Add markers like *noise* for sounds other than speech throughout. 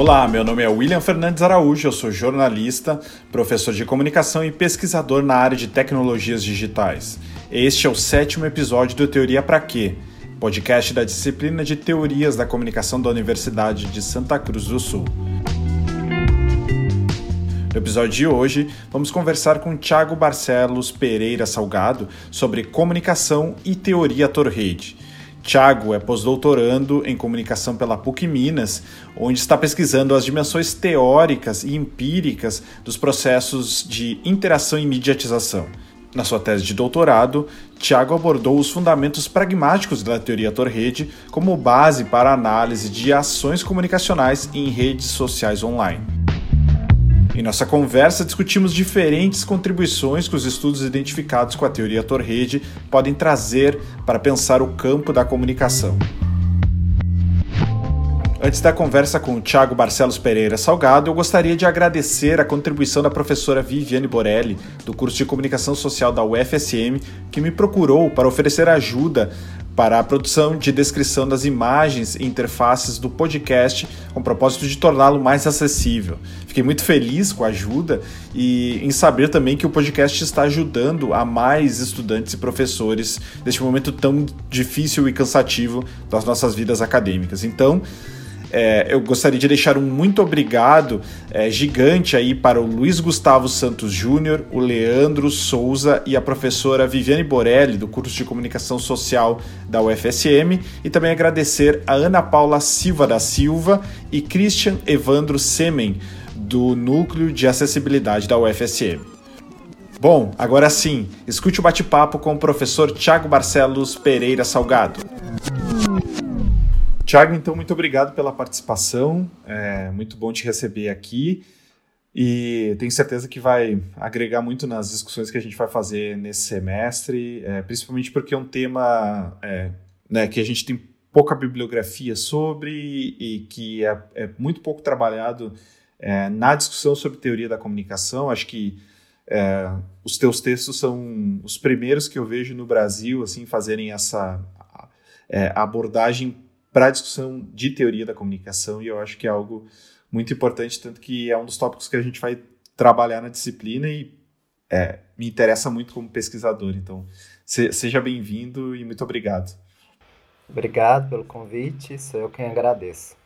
Olá, meu nome é William Fernandes Araújo, eu sou jornalista, professor de comunicação e pesquisador na área de tecnologias digitais. Este é o sétimo episódio do Teoria Pra Quê, podcast da disciplina de Teorias da Comunicação da Universidade de Santa Cruz do Sul. No episódio de hoje, vamos conversar com Tiago Barcelos Pereira Salgado sobre comunicação e teoria Torrede. Tiago é pós-doutorando em comunicação pela PUC Minas, onde está pesquisando as dimensões teóricas e empíricas dos processos de interação e mediatização. Na sua tese de doutorado, Tiago abordou os fundamentos pragmáticos da teoria Torrede como base para a análise de ações comunicacionais em redes sociais online. Em nossa conversa, discutimos diferentes contribuições que os estudos identificados com a teoria Torrede podem trazer para pensar o campo da comunicação. Antes da conversa com o Thiago Barcelos Pereira Salgado, eu gostaria de agradecer a contribuição da professora Viviane Borelli, do curso de Comunicação Social da UFSM, que me procurou para oferecer ajuda para a produção de descrição das imagens e interfaces do podcast, com o propósito de torná-lo mais acessível. Fiquei muito feliz com a ajuda e em saber também que o podcast está ajudando a mais estudantes e professores neste momento tão difícil e cansativo das nossas vidas acadêmicas. Então, é, eu gostaria de deixar um muito obrigado é, gigante aí para o Luiz Gustavo Santos Júnior, o Leandro Souza e a professora Viviane Borelli, do curso de Comunicação Social da UFSM, e também agradecer a Ana Paula Silva da Silva e Christian Evandro Semen, do Núcleo de Acessibilidade da UFSM. Bom, agora sim, escute o bate-papo com o professor Tiago Barcelos Pereira Salgado. Tiago, então, muito obrigado pela participação. É muito bom te receber aqui. E tenho certeza que vai agregar muito nas discussões que a gente vai fazer nesse semestre, é, principalmente porque é um tema é, né, que a gente tem pouca bibliografia sobre e que é, é muito pouco trabalhado é, na discussão sobre teoria da comunicação. Acho que é, os teus textos são os primeiros que eu vejo no Brasil assim fazerem essa é, abordagem para a discussão de teoria da comunicação, e eu acho que é algo muito importante, tanto que é um dos tópicos que a gente vai trabalhar na disciplina e é, me interessa muito como pesquisador. Então, se, seja bem-vindo e muito obrigado. Obrigado pelo convite, sou eu quem agradeço.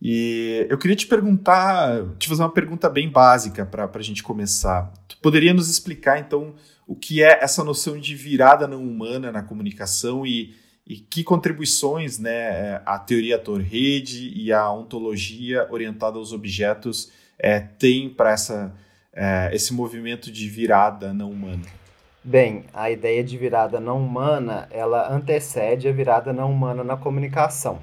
E eu queria te perguntar, te fazer uma pergunta bem básica para a gente começar. Tu poderia nos explicar, então, o que é essa noção de virada não humana na comunicação e e que contribuições né, a teoria Torrede e a ontologia orientada aos objetos é, tem para é, esse movimento de virada não humana? Bem, a ideia de virada não humana, ela antecede a virada não humana na comunicação.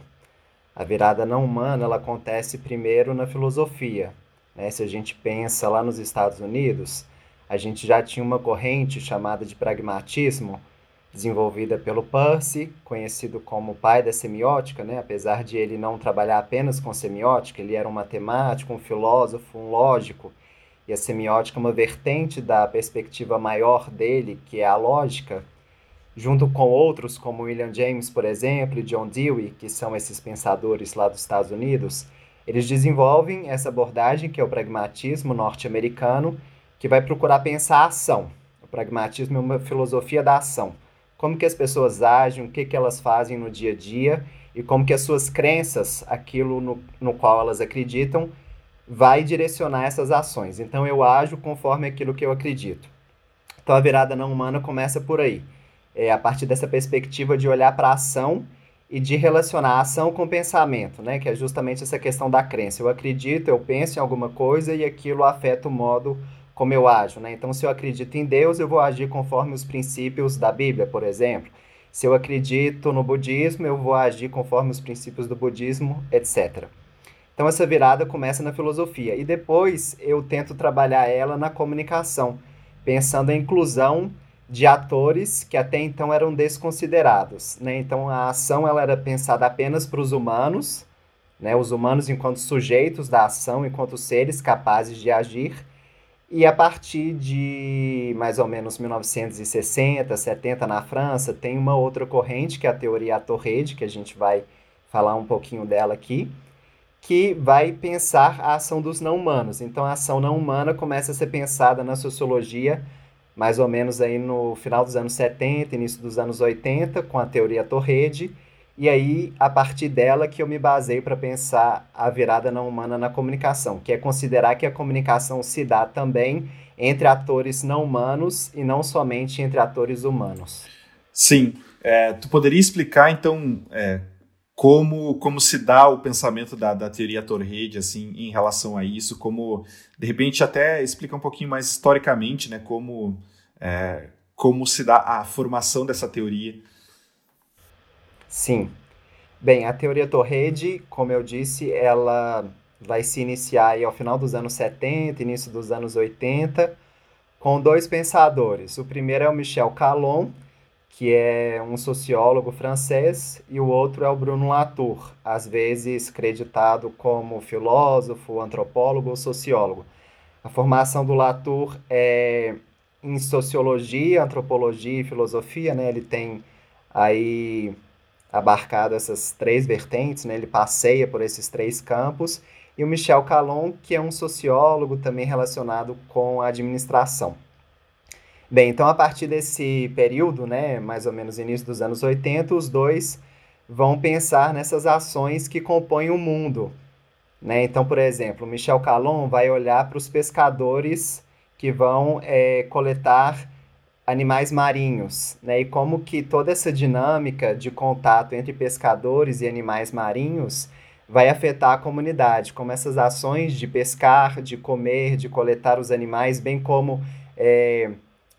A virada não humana, ela acontece primeiro na filosofia. Né? Se a gente pensa lá nos Estados Unidos, a gente já tinha uma corrente chamada de pragmatismo, desenvolvida pelo Percy, conhecido como pai da semiótica, né? apesar de ele não trabalhar apenas com semiótica, ele era um matemático, um filósofo, um lógico, e a semiótica é uma vertente da perspectiva maior dele, que é a lógica, junto com outros como William James, por exemplo, e John Dewey, que são esses pensadores lá dos Estados Unidos, eles desenvolvem essa abordagem, que é o pragmatismo norte-americano, que vai procurar pensar a ação. O pragmatismo é uma filosofia da ação como que as pessoas agem, o que, que elas fazem no dia a dia e como que as suas crenças, aquilo no, no qual elas acreditam, vai direcionar essas ações. Então eu ajo conforme aquilo que eu acredito. Então a virada não humana começa por aí. É a partir dessa perspectiva de olhar para a ação e de relacionar a ação com o pensamento, né? Que é justamente essa questão da crença. Eu acredito, eu penso em alguma coisa e aquilo afeta o modo como eu ajo, né? Então, se eu acredito em Deus, eu vou agir conforme os princípios da Bíblia, por exemplo. Se eu acredito no budismo, eu vou agir conforme os princípios do budismo, etc. Então, essa virada começa na filosofia. E depois eu tento trabalhar ela na comunicação, pensando em inclusão de atores que até então eram desconsiderados. Né? Então, a ação ela era pensada apenas para os humanos, né? os humanos enquanto sujeitos da ação, enquanto seres capazes de agir e a partir de mais ou menos 1960, 70 na França, tem uma outra corrente, que é a teoria Torrede, que a gente vai falar um pouquinho dela aqui, que vai pensar a ação dos não humanos. Então, a ação não humana começa a ser pensada na sociologia mais ou menos aí no final dos anos 70, início dos anos 80, com a teoria Torrede, e aí, a partir dela que eu me basei para pensar a virada não humana na comunicação, que é considerar que a comunicação se dá também entre atores não humanos e não somente entre atores humanos. Sim. É, tu poderia explicar, então, é, como, como se dá o pensamento da, da teoria Torrede, assim, em relação a isso, como, de repente, até explica um pouquinho mais historicamente, né, como, é, como se dá a formação dessa teoria. Sim. Bem, a teoria Torrede, como eu disse, ela vai se iniciar aí ao final dos anos 70, início dos anos 80, com dois pensadores. O primeiro é o Michel Calon, que é um sociólogo francês, e o outro é o Bruno Latour, às vezes creditado como filósofo, antropólogo ou sociólogo. A formação do Latour é em sociologia, antropologia e filosofia, né? Ele tem aí abarcado essas três vertentes, né? Ele passeia por esses três campos. E o Michel Calon, que é um sociólogo também relacionado com a administração. Bem, então a partir desse período, né, mais ou menos início dos anos 80, os dois vão pensar nessas ações que compõem o mundo. Né? Então, por exemplo, Michel Calon vai olhar para os pescadores que vão é, coletar animais marinhos, né? E como que toda essa dinâmica de contato entre pescadores e animais marinhos vai afetar a comunidade, como essas ações de pescar, de comer, de coletar os animais, bem como é,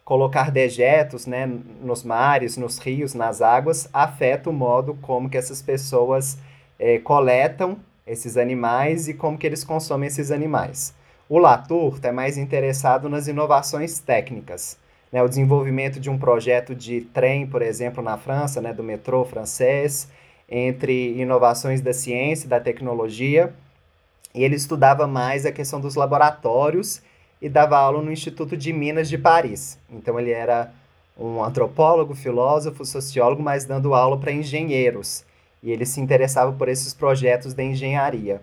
colocar dejetos né, nos mares, nos rios, nas águas, afeta o modo como que essas pessoas é, coletam esses animais e como que eles consomem esses animais. O Latour está mais interessado nas inovações técnicas, né, o desenvolvimento de um projeto de trem, por exemplo, na França, né, do metrô francês, entre inovações da ciência da tecnologia, e ele estudava mais a questão dos laboratórios e dava aula no Instituto de Minas de Paris. Então ele era um antropólogo, filósofo, sociólogo, mas dando aula para engenheiros. E ele se interessava por esses projetos da engenharia.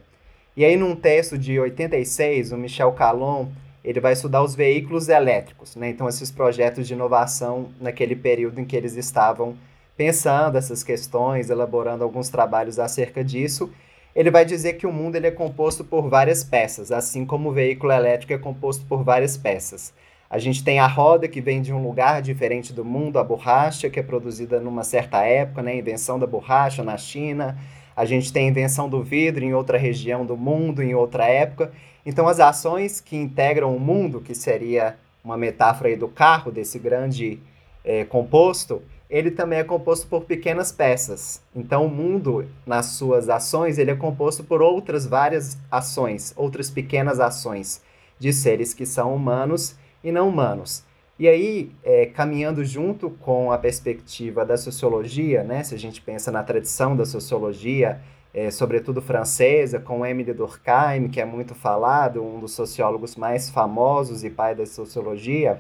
E aí num texto de 86, o Michel Calon, ele vai estudar os veículos elétricos, né? Então esses projetos de inovação naquele período em que eles estavam pensando essas questões, elaborando alguns trabalhos acerca disso, ele vai dizer que o mundo ele é composto por várias peças, assim como o veículo elétrico é composto por várias peças. A gente tem a roda, que vem de um lugar diferente do mundo, a borracha, que é produzida numa certa época, né? invenção da borracha na China. A gente tem a invenção do vidro em outra região do mundo, em outra época. Então, as ações que integram o mundo, que seria uma metáfora do carro, desse grande é, composto, ele também é composto por pequenas peças. Então, o mundo, nas suas ações, ele é composto por outras várias ações, outras pequenas ações de seres que são humanos e não humanos. E aí, é, caminhando junto com a perspectiva da sociologia, né, se a gente pensa na tradição da sociologia, é, sobretudo francesa, com Émile Durkheim, que é muito falado, um dos sociólogos mais famosos e pai da sociologia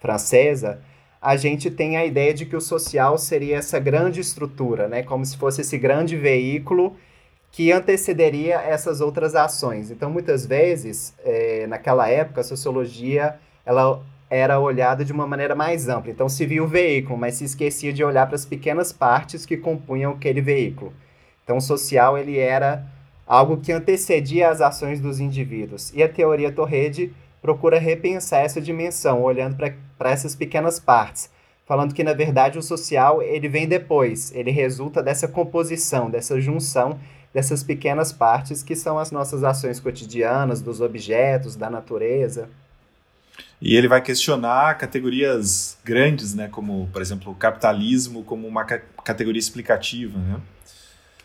francesa, a gente tem a ideia de que o social seria essa grande estrutura, né? Como se fosse esse grande veículo que antecederia essas outras ações. Então, muitas vezes, é, naquela época, a sociologia ela era olhada de uma maneira mais ampla. Então, se via o veículo, mas se esquecia de olhar para as pequenas partes que compunham aquele veículo. Então, o social ele era algo que antecedia as ações dos indivíduos. E a teoria Torrede procura repensar essa dimensão, olhando para essas pequenas partes, falando que na verdade o social ele vem depois, ele resulta dessa composição, dessa junção dessas pequenas partes que são as nossas ações cotidianas, dos objetos, da natureza. E ele vai questionar categorias grandes, né, como, por exemplo, o capitalismo como uma ca categoria explicativa, né?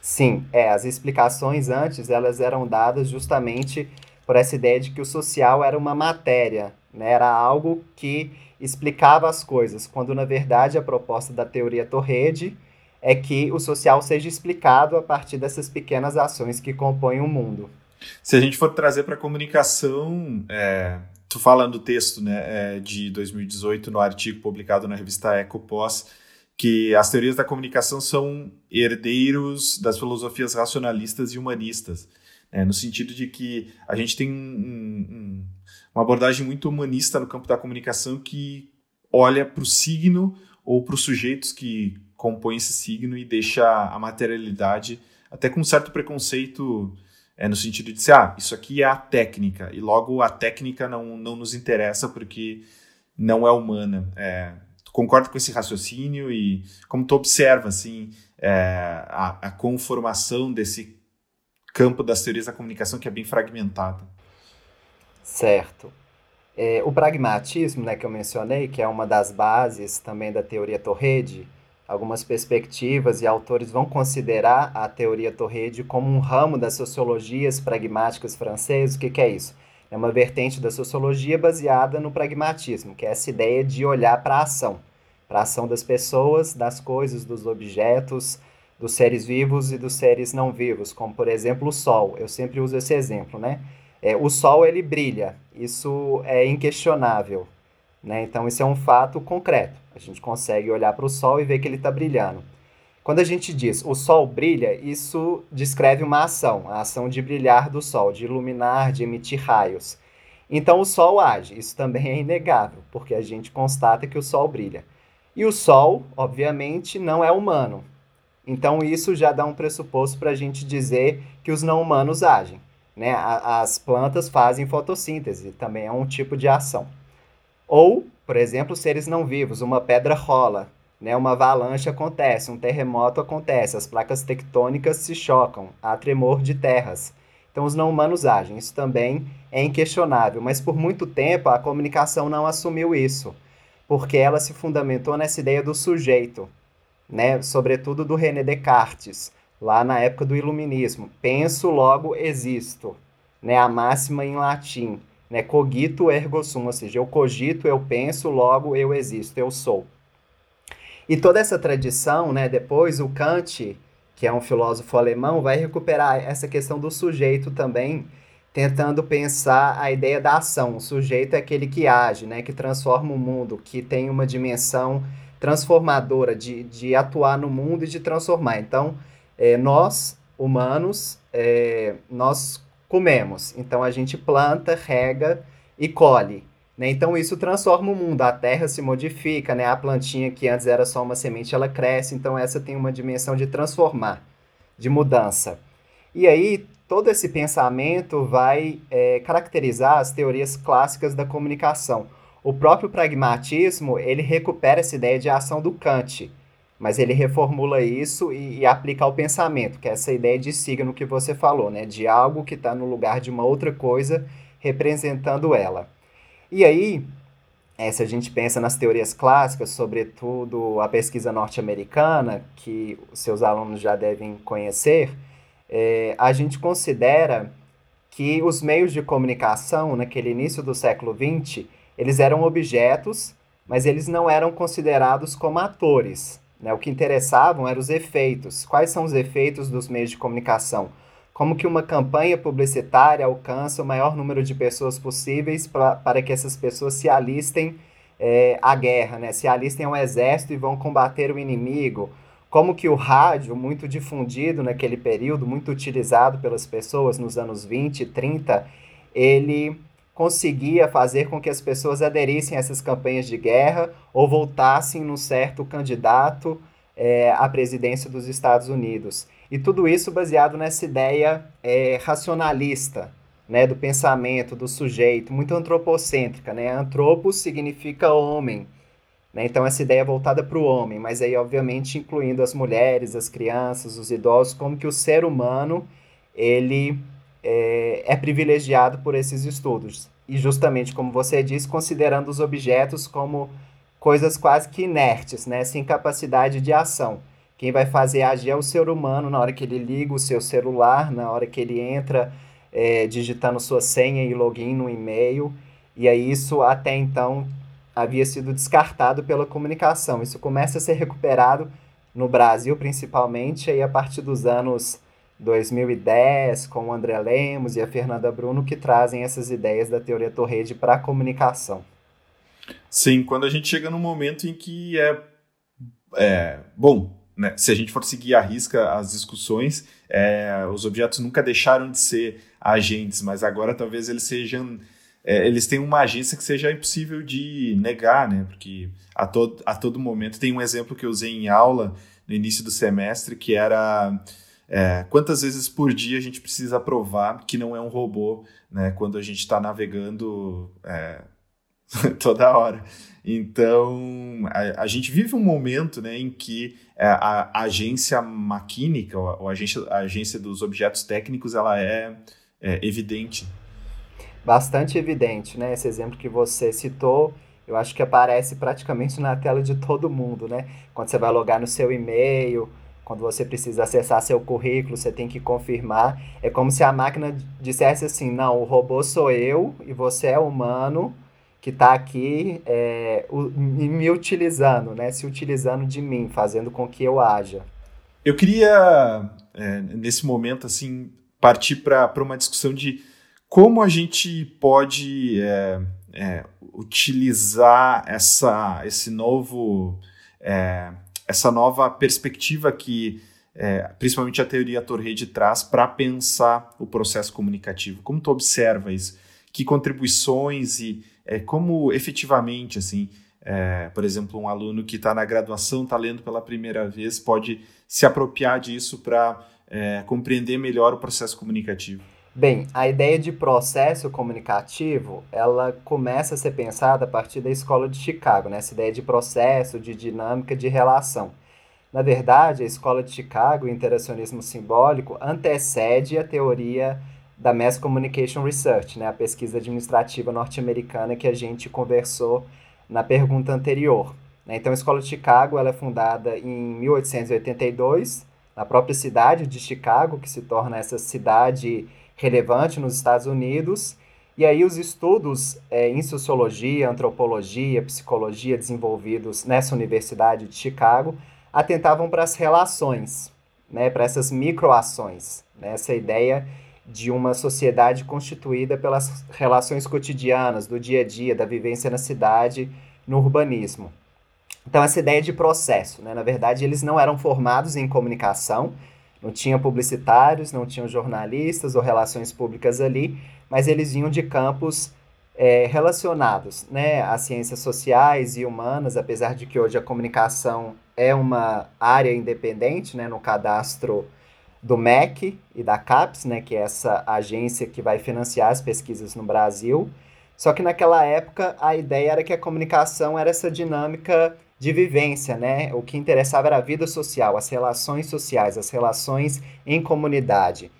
Sim, é, as explicações antes, elas eram dadas justamente por essa ideia de que o social era uma matéria, né? era algo que explicava as coisas, quando na verdade a proposta da teoria Torrede é que o social seja explicado a partir dessas pequenas ações que compõem o mundo. Se a gente for trazer para a comunicação, é, tu fala no texto né, é, de 2018, no artigo publicado na revista Ecopós, que as teorias da comunicação são herdeiros das filosofias racionalistas e humanistas. é, no sentido de que a gente tem um, um, uma abordagem muito humanista no campo da comunicação que olha para o signo ou para os sujeitos que compõem esse signo e deixa a materialidade até com um certo preconceito é, no sentido de dizer, ah, isso aqui é a técnica, e logo a técnica não, não nos interessa porque não é humana. É, concordo com esse raciocínio e como tu observa, assim, é, a, a conformação desse campo das teorias da comunicação que é bem fragmentado. Certo. É, o pragmatismo, né, que eu mencionei, que é uma das bases também da teoria Torrede, algumas perspectivas e autores vão considerar a teoria Torrede como um ramo das sociologias pragmáticas francesas. O que, que é isso? É uma vertente da sociologia baseada no pragmatismo, que é essa ideia de olhar para a ação, para a ação das pessoas, das coisas, dos objetos, dos seres vivos e dos seres não vivos, como por exemplo o Sol. Eu sempre uso esse exemplo, né? É, o Sol ele brilha, isso é inquestionável, né? Então isso é um fato concreto. A gente consegue olhar para o Sol e ver que ele está brilhando. Quando a gente diz o Sol brilha, isso descreve uma ação, a ação de brilhar do Sol, de iluminar, de emitir raios. Então o Sol age, isso também é inegável, porque a gente constata que o Sol brilha. E o Sol, obviamente, não é humano. Então isso já dá um pressuposto para a gente dizer que os não humanos agem. Né? As plantas fazem fotossíntese, também é um tipo de ação. Ou, por exemplo, seres não vivos, uma pedra rola, né? uma avalanche acontece, um terremoto acontece, as placas tectônicas se chocam, há tremor de terras. Então, os não humanos agem, isso também é inquestionável, mas por muito tempo a comunicação não assumiu isso, porque ela se fundamentou nessa ideia do sujeito, né? sobretudo do René Descartes, lá na época do Iluminismo. Penso, logo existo, né? a máxima em latim né? Cogito ergo sum, ou seja, eu cogito, eu penso, logo eu existo, eu sou. E toda essa tradição, né, depois o Kant, que é um filósofo alemão, vai recuperar essa questão do sujeito também, tentando pensar a ideia da ação. O sujeito é aquele que age, né, que transforma o mundo, que tem uma dimensão transformadora de, de atuar no mundo e de transformar. Então, é, nós, humanos, é, nós comemos. Então a gente planta, rega e colhe. Né? Então isso transforma o mundo. A terra se modifica, né? a plantinha que antes era só uma semente, ela cresce. Então essa tem uma dimensão de transformar, de mudança. E aí todo esse pensamento vai é, caracterizar as teorias clássicas da comunicação. O próprio pragmatismo ele recupera essa ideia de ação do Kant mas ele reformula isso e, e, aplica ao pensamento, que é essa ideia de signo que você falou, né? De algo que está no lugar de uma outra coisa, representando ela. E aí, é, se a gente pensa nas teorias clássicas, sobretudo a pesquisa norte-americana, que seus alunos já devem conhecer, é, a gente considera que os meios de comunicação, naquele início do século XX, eles eram objetos, mas eles não eram considerados como atores. Né? O que interessavam eram os efeitos. Quais são os efeitos dos meios de comunicação? Como que uma campanha publicitária alcança o maior número de pessoas possíveis pra, para que essas pessoas se alistem é, à guerra, né? se alistem ao exército e vão combater o inimigo? Como que o rádio, muito difundido naquele período, muito utilizado pelas pessoas nos anos 20 e 30, ele conseguia fazer com que as pessoas aderissem a essas campanhas de guerra ou voltassem num certo candidato é, à presidência dos Estados Unidos. E tudo isso baseado nessa ideia é, racionalista, né, do pensamento, do sujeito, muito antropocêntrica. Né? Antropos significa homem. Né? Então, essa ideia é voltada para o homem, mas aí, obviamente, incluindo as mulheres, as crianças, os idosos, como que o ser humano ele é, é privilegiado por esses estudos. E justamente como você disse, considerando os objetos como coisas quase que inertes, né? sem capacidade de ação. Quem vai fazer agir é o ser humano na hora que ele liga o seu celular, na hora que ele entra é, digitando sua senha e login no e-mail. E aí isso até então havia sido descartado pela comunicação. Isso começa a ser recuperado no Brasil, principalmente, aí a partir dos anos 2010, com o André Lemos e a Fernanda Bruno, que trazem essas ideias da teoria Torrede para a comunicação. Sim, quando a gente chega num momento em que é, é bom, né, se a gente for seguir a risca as discussões, é, os objetos nunca deixaram de ser agentes, mas agora talvez eles sejam é, eles têm uma agência que seja impossível de negar, né? Porque a todo, a todo momento tem um exemplo que eu usei em aula no início do semestre que era é, quantas vezes por dia a gente precisa provar que não é um robô, né? Quando a gente está navegando é, *laughs* toda hora. Então, a, a, gente vive um momento né, em que é, a, a agência maquínica, ou a agência, a agência dos objetos técnicos, ela é, é evidente bastante evidente, né? Esse exemplo que você citou, eu acho que aparece praticamente na tela de todo mundo, né? Quando você vai logar no seu e-mail, quando você precisa acessar seu currículo, você tem que confirmar. É como se a máquina dissesse assim: não, o robô sou eu e você é humano que está aqui é, me utilizando, né? Se utilizando de mim, fazendo com que eu haja. Eu queria, é, nesse momento, assim, partir para uma discussão de como a gente pode é, é, utilizar essa, esse novo, é, essa nova perspectiva que é, principalmente a teoria Torrede traz para pensar o processo comunicativo? Como tu observa isso? Que contribuições e é, como efetivamente, assim, é, por exemplo, um aluno que está na graduação, está lendo pela primeira vez, pode se apropriar disso para compreender melhor o processo comunicativo? Bem, a ideia de processo comunicativo, ela começa a ser pensada a partir da escola de Chicago, né? essa ideia de processo, de dinâmica, de relação. Na verdade, a escola de Chicago, o interacionismo simbólico, antecede a teoria da Mass Communication Research, né? a pesquisa administrativa norte-americana que a gente conversou na pergunta anterior. Né? Então, a escola de Chicago ela é fundada em 1882, na própria cidade de Chicago, que se torna essa cidade relevante nos Estados Unidos. E aí os estudos é, em sociologia, antropologia, psicologia desenvolvidos nessa Universidade de Chicago atentavam para as relações, né, para essas microações, né, essa ideia de uma sociedade constituída pelas relações cotidianas, do dia a dia, da vivência na cidade, no urbanismo. Então, essa ideia de processo, né? na verdade, eles não eram formados em comunicação, não tinha publicitários, não tinham jornalistas ou relações públicas ali, mas eles vinham de campos é, relacionados né, às ciências sociais e humanas, apesar de que hoje a comunicação é uma área independente né, no cadastro do MEC e da CAPES, né, que é essa agência que vai financiar as pesquisas no Brasil. Só que naquela época a ideia era que a comunicação era essa dinâmica de vivência, né? O que interessava era a vida social, as relações sociais, as relações em comunidade.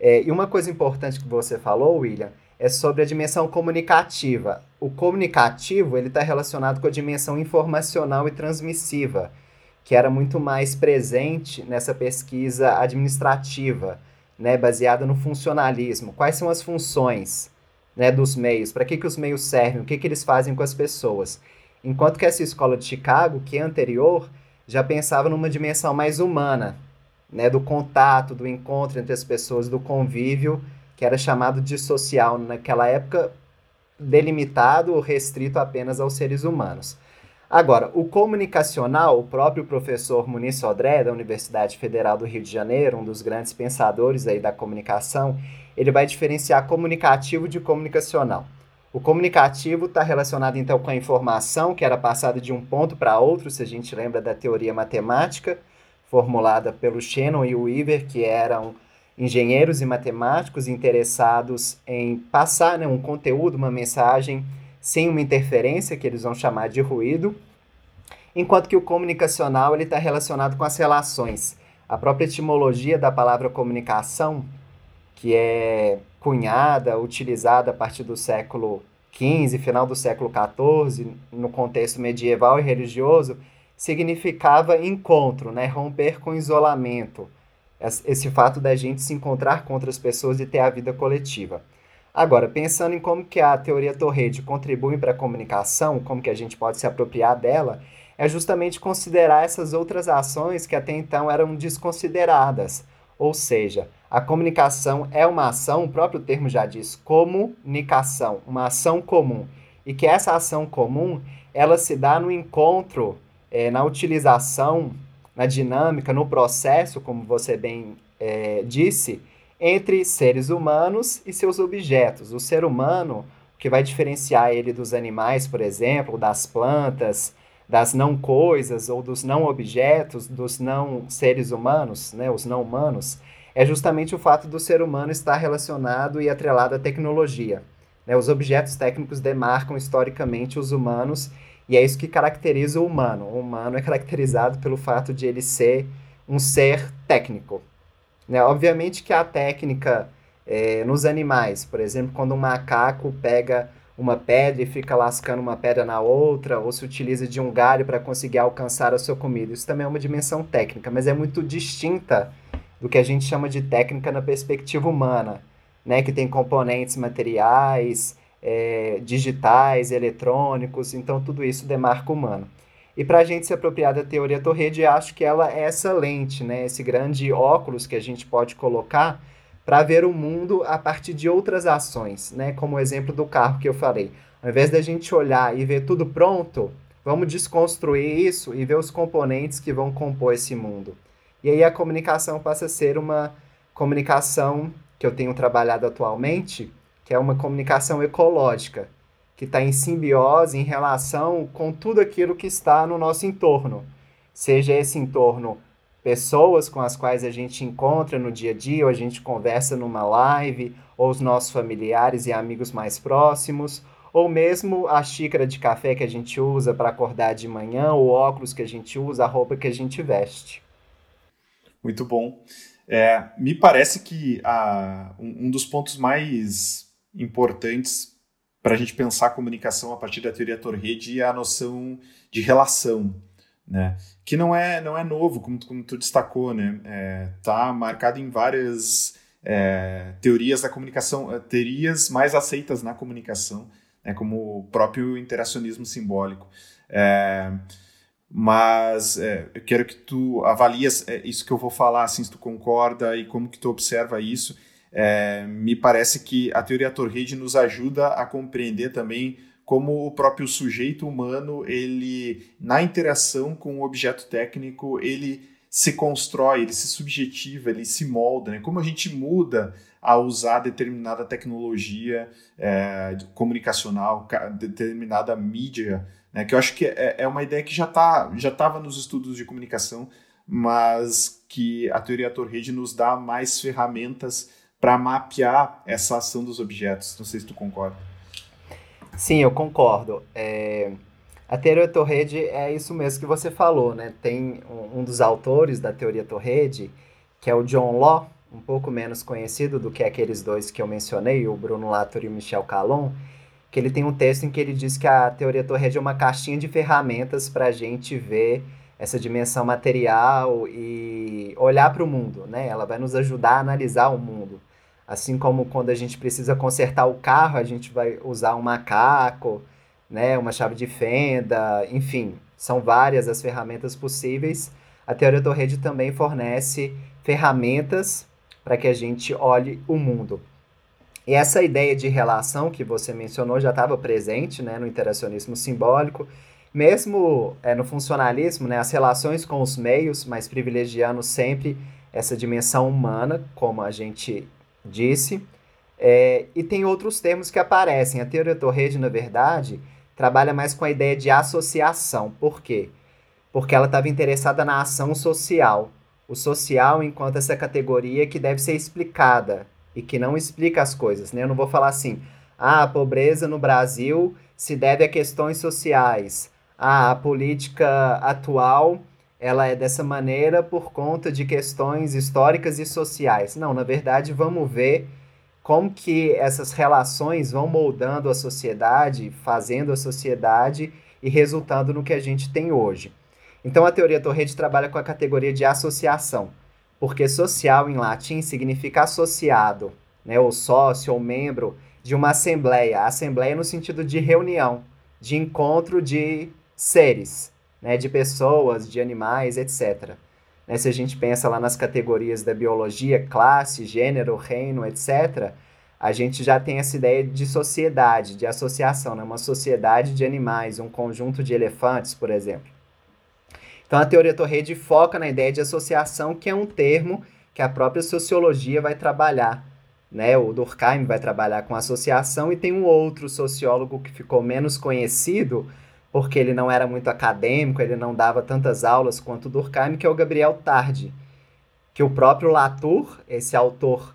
É, e uma coisa importante que você falou, William, é sobre a dimensão comunicativa. O comunicativo ele está relacionado com a dimensão informacional e transmissiva, que era muito mais presente nessa pesquisa administrativa, né, baseada no funcionalismo. Quais são as funções né, dos meios? Para que, que os meios servem? O que, que eles fazem com as pessoas? Enquanto que essa escola de Chicago, que é anterior, já pensava numa dimensão mais humana, né, do contato, do encontro entre as pessoas, do convívio, que era chamado de social naquela época, delimitado ou restrito apenas aos seres humanos. Agora, o comunicacional, o próprio professor Muniz Sodré, da Universidade Federal do Rio de Janeiro, um dos grandes pensadores aí da comunicação, ele vai diferenciar comunicativo de comunicacional. O comunicativo está relacionado então com a informação que era passada de um ponto para outro, se a gente lembra da teoria matemática formulada pelo Shannon e o Weaver, que eram engenheiros e matemáticos interessados em passar né, um conteúdo, uma mensagem sem uma interferência, que eles vão chamar de ruído, enquanto que o comunicacional está relacionado com as relações. A própria etimologia da palavra comunicação, que é cunhada, utilizada a partir do século XV, final do século XIV, no contexto medieval e religioso, significava encontro, né? romper com isolamento. Esse fato da gente se encontrar com outras pessoas e ter a vida coletiva. Agora, pensando em como que a teoria Torrede contribui para a comunicação, como que a gente pode se apropriar dela, é justamente considerar essas outras ações que até então eram desconsideradas. Ou seja, a comunicação é uma ação, o próprio termo já diz, comunicação, uma ação comum. E que essa ação comum, ela se dá no encontro, é, na utilização na dinâmica, no processo, como você bem é, disse, entre seres humanos e seus objetos. O ser humano, que vai diferenciar ele dos animais, por exemplo, das plantas, das não coisas ou dos não objetos, dos não seres humanos, né, os não humanos, é justamente o fato do ser humano estar relacionado e atrelado à tecnologia. Né? Os objetos técnicos demarcam historicamente os humanos e é isso que caracteriza o humano. O humano é caracterizado pelo fato de ele ser um ser técnico. Né? Obviamente que a técnica é, nos animais, por exemplo, quando um macaco pega uma pedra e fica lascando uma pedra na outra, ou se utiliza de um galho para conseguir alcançar a sua comida. Isso também é uma dimensão técnica, mas é muito distinta do que a gente chama de técnica na perspectiva humana, né? que tem componentes materiais, é, digitais, eletrônicos, então tudo isso demarca o humano. E para a gente se apropriar da teoria Torrede, acho que ela é essa lente, né? esse grande óculos que a gente pode colocar para ver o mundo a partir de outras ações, né? como o exemplo do carro que eu falei. Ao invés da gente olhar e ver tudo pronto, vamos desconstruir isso e ver os componentes que vão compor esse mundo. E aí a comunicação passa a ser uma comunicação que eu tenho trabalhado atualmente, que é uma comunicação ecológica, que está em simbiose, em relação com tudo aquilo que está no nosso entorno. Seja esse entorno pessoas com as quais a gente encontra no dia a dia, ou a gente conversa numa live, ou os nossos familiares e amigos mais próximos, ou mesmo a xícara de café que a gente usa para acordar de manhã, o óculos que a gente usa, a roupa que a gente veste. Muito bom. É, me parece que a, um, um dos pontos mais importantes para a gente pensar a comunicação a partir da teoria Torrede é a noção de relação, né? Que não é não é novo, como, como tu destacou, né? É, tá marcado em várias é, teorias da comunicação, é, teorias mais aceitas na comunicação, né? Como o próprio interacionismo simbólico. É, mas é, eu quero que tu avalias é, isso que eu vou falar, assim, se tu concorda e como que tu observa isso é, me parece que a teoria Torride nos ajuda a compreender também como o próprio sujeito humano, ele na interação com o objeto técnico, ele se constrói, ele se subjetiva, ele se molda, né? Como a gente muda a usar determinada tecnologia é, comunicacional, determinada mídia, né? Que eu acho que é, é uma ideia que já tá, já estava nos estudos de comunicação, mas que a teoria Torride nos dá mais ferramentas para mapear essa ação dos objetos. Não sei se tu concorda. Sim, eu concordo. É... A teoria Torrede é isso mesmo que você falou, né? Tem um, dos autores da teoria Torrede, que é o John Law, um pouco menos conhecido do que aqueles dois que eu mencionei, o Bruno Latour e o Michel Calon, que ele tem um texto em que ele diz que a teoria Torrede é uma caixinha de ferramentas para a gente ver essa dimensão material e olhar para o mundo, né? Ela vai nos ajudar a analisar o mundo. Assim como quando a gente precisa consertar o carro, a gente vai usar um macaco, né, uma chave de fenda, enfim, são várias as ferramentas possíveis. A teoria do rede também fornece ferramentas para que a gente olhe o mundo. E essa ideia de relação que você mencionou já estava presente né, no interacionismo simbólico, mesmo é, no funcionalismo, né, as relações com os meios, mas privilegiando sempre essa dimensão humana, como a gente disse. É, e tem outros termos que aparecem. A teoria Torrede, na verdade, trabalha mais com a ideia de associação. Por quê? Porque ela estava interessada na ação social. O social enquanto essa categoria que deve ser explicada e que não explica as coisas. Né? Eu não vou falar assim, ah, a pobreza no Brasil se deve a questões sociais. Ah, a política atual ela é dessa maneira por conta de questões históricas e sociais. Não, na verdade, vamos ver como que essas relações vão moldando a sociedade, fazendo a sociedade e resultando no que a gente tem hoje. Então, a teoria Torrede trabalha com a categoria de associação, porque social em latim significa associado, né, ou sócio ou membro de uma assembleia. Assembleia no sentido de reunião, de encontro de seres né, de pessoas, de animais, etc. Né, se a gente pensa lá nas categorias da biologia, classe, gênero, reino, etc., a gente já tem essa ideia de sociedade, de associação, né? uma sociedade de animais, um conjunto de elefantes, por exemplo. Então a teoria Torrede foca na ideia de associação, que é um termo que a própria sociologia vai trabalhar. Né? O Durkheim vai trabalhar com associação e tem um outro sociólogo que ficou menos conhecido, porque ele não era muito acadêmico, ele não dava tantas aulas quanto Durkheim, que é o Gabriel Tardi, que o próprio Latour, esse autor,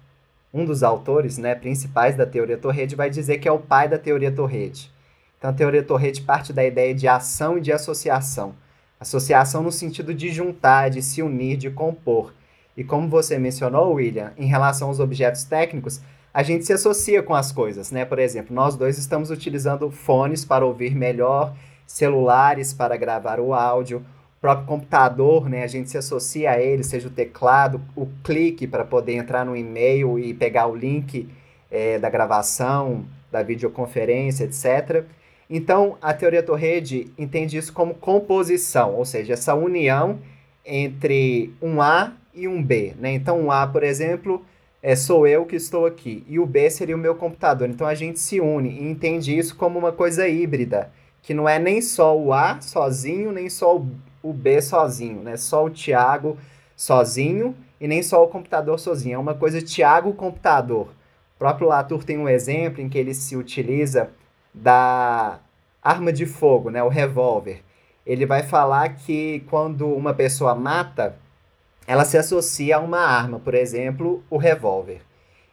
um dos autores né, principais da teoria Torrede, vai dizer que é o pai da teoria Torrede. Então a teoria Torrede parte da ideia de ação e de associação. Associação no sentido de juntar, de se unir, de compor. E como você mencionou, William, em relação aos objetos técnicos, a gente se associa com as coisas, né? Por exemplo, nós dois estamos utilizando fones para ouvir melhor, celulares para gravar o áudio, o próprio computador, né? A gente se associa a ele, seja o teclado, o clique para poder entrar no e-mail e pegar o link é, da gravação, da videoconferência, etc. Então, a teoria Torrede entende isso como composição, ou seja, essa união entre um A e um B. Né? Então, um A, por exemplo, é, sou eu que estou aqui, e o B seria o meu computador. Então, a gente se une e entende isso como uma coisa híbrida, que não é nem só o A sozinho, nem só o B sozinho, né? só o Tiago sozinho e nem só o computador sozinho. É uma coisa Tiago-computador. O próprio Latour tem um exemplo em que ele se utiliza da arma de fogo, né, o revólver. Ele vai falar que quando uma pessoa mata, ela se associa a uma arma, por exemplo, o revólver.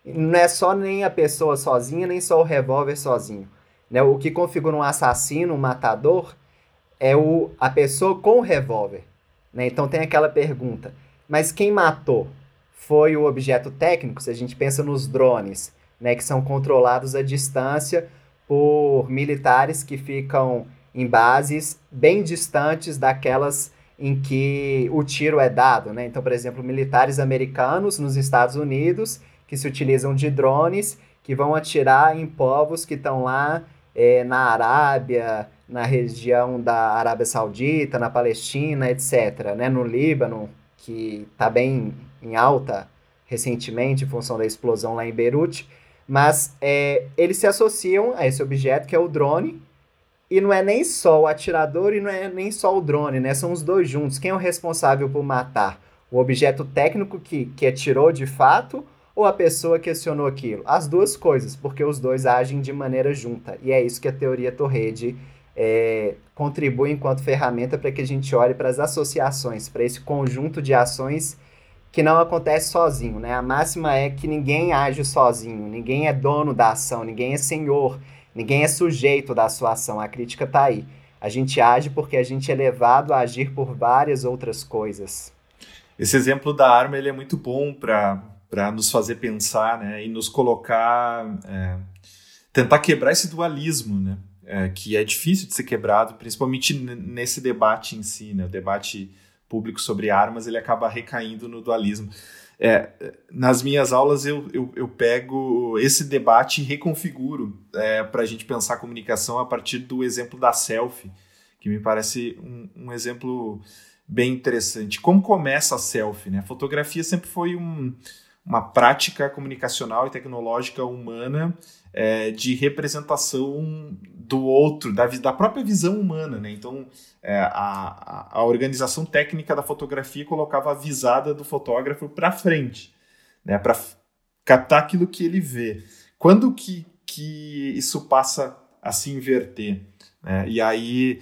Não é só nem a pessoa sozinha, nem só o revólver sozinho. Né? O que configura um assassino, um matador, é o, a pessoa com o revólver. Né? Então tem aquela pergunta: mas quem matou? Foi o objeto técnico? Se a gente pensa nos drones, né, que são controlados à distância por militares que ficam em bases bem distantes daquelas em que o tiro é dado, né? Então, por exemplo, militares americanos nos Estados Unidos que se utilizam de drones que vão atirar em povos que estão lá é, na Arábia, na região da Arábia Saudita, na Palestina, etc., né? No Líbano, que está bem em alta recentemente em função da explosão lá em Beirute. Mas é, eles se associam a esse objeto que é o drone. E não é nem só o atirador e não é nem só o drone, né? São os dois juntos. Quem é o responsável por matar? O objeto técnico que, que atirou de fato ou a pessoa que acionou aquilo? As duas coisas, porque os dois agem de maneira junta. E é isso que a teoria Torrede é, contribui enquanto ferramenta para que a gente olhe para as associações, para esse conjunto de ações que não acontece sozinho, né? A máxima é que ninguém age sozinho, ninguém é dono da ação, ninguém é senhor, ninguém é sujeito da sua ação. A crítica está aí. A gente age porque a gente é levado a agir por várias outras coisas. Esse exemplo da arma ele é muito bom para nos fazer pensar né? e nos colocar. É, tentar quebrar esse dualismo, né? É, que é difícil de ser quebrado, principalmente nesse debate em si, né? o debate público sobre armas, ele acaba recaindo no dualismo. É, nas minhas aulas eu, eu, eu, pego esse debate e reconfiguro é, para a gente pensar a comunicação a partir do exemplo da selfie, que me parece um, um exemplo bem interessante. Como começa a selfie? Né? A fotografia sempre foi um, uma prática comunicacional e tecnológica humana é, de representação do outro, da, da própria visão humana. Né? Então, é, a, a organização técnica da fotografia colocava a visada do fotógrafo para frente, né? para captar aquilo que ele vê. Quando que, que isso passa a se inverter? Né? E aí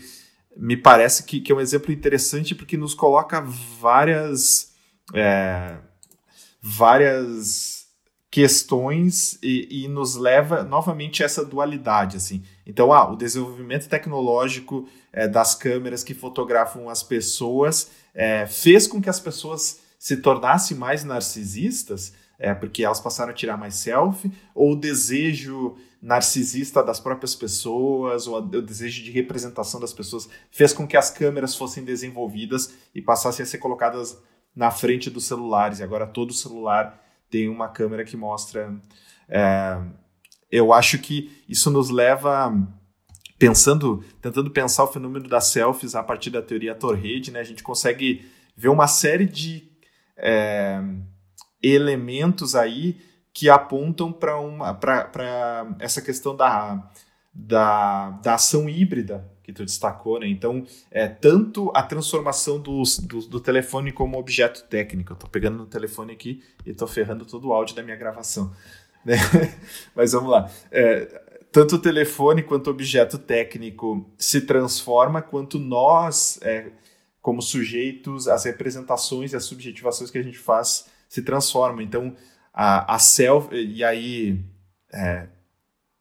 me parece que, que é um exemplo interessante porque nos coloca várias. É, várias questões e, e, nos leva novamente a essa dualidade assim. Então ah o desenvolvimento tecnológico é, das câmeras que fotografam as pessoas é, fez com que as pessoas se tornassem mais narcisistas é, porque elas passaram a tirar mais selfie ou o desejo narcisista das próprias pessoas ou o desejo de representação das pessoas fez com que as câmeras fossem desenvolvidas e passassem a ser colocadas na frente dos celulares e agora todo celular tem uma câmera que mostra. É, eu acho que isso nos leva pensando, tentando pensar o fenômeno das selfies a partir da teoria Torrede, né? A gente consegue ver uma série de é, elementos aí que apontam para uma para essa questão da, da, da ação híbrida que tu destacou, né? Então, é tanto a transformação do, do, do telefone como objeto técnico. Eu tô pegando no telefone aqui e tô ferrando todo o áudio da minha gravação. *laughs* Né? Mas vamos lá. É, tanto o telefone quanto o objeto técnico se transforma, quanto nós, é, como sujeitos, as representações e as subjetivações que a gente faz se transformam. Então, a, a self, e aí, é,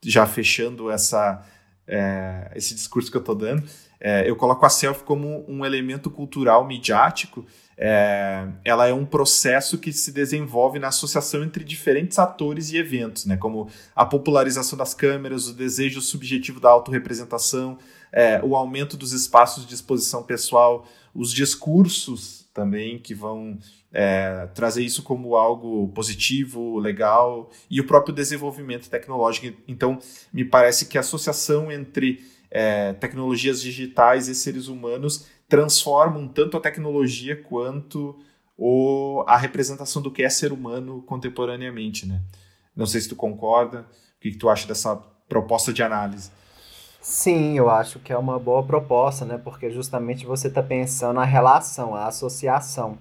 já fechando essa é, esse discurso que eu estou dando, é, eu coloco a selfie como um elemento cultural midiático. É, ela é um processo que se desenvolve na associação entre diferentes atores e eventos, né, como a popularização das câmeras, o desejo subjetivo da autorrepresentação, é, o aumento dos espaços de exposição pessoal, os discursos também que vão é, trazer isso como algo positivo, legal, e o próprio desenvolvimento tecnológico. Então, me parece que a associação entre é, tecnologias digitais e seres humanos transformam tanto a tecnologia quanto o, a representação do que é ser humano contemporaneamente. Né? Não sei se tu concorda, o que, que tu acha dessa proposta de análise? Sim, eu acho que é uma boa proposta, né? Porque justamente você está pensando a relação, a associação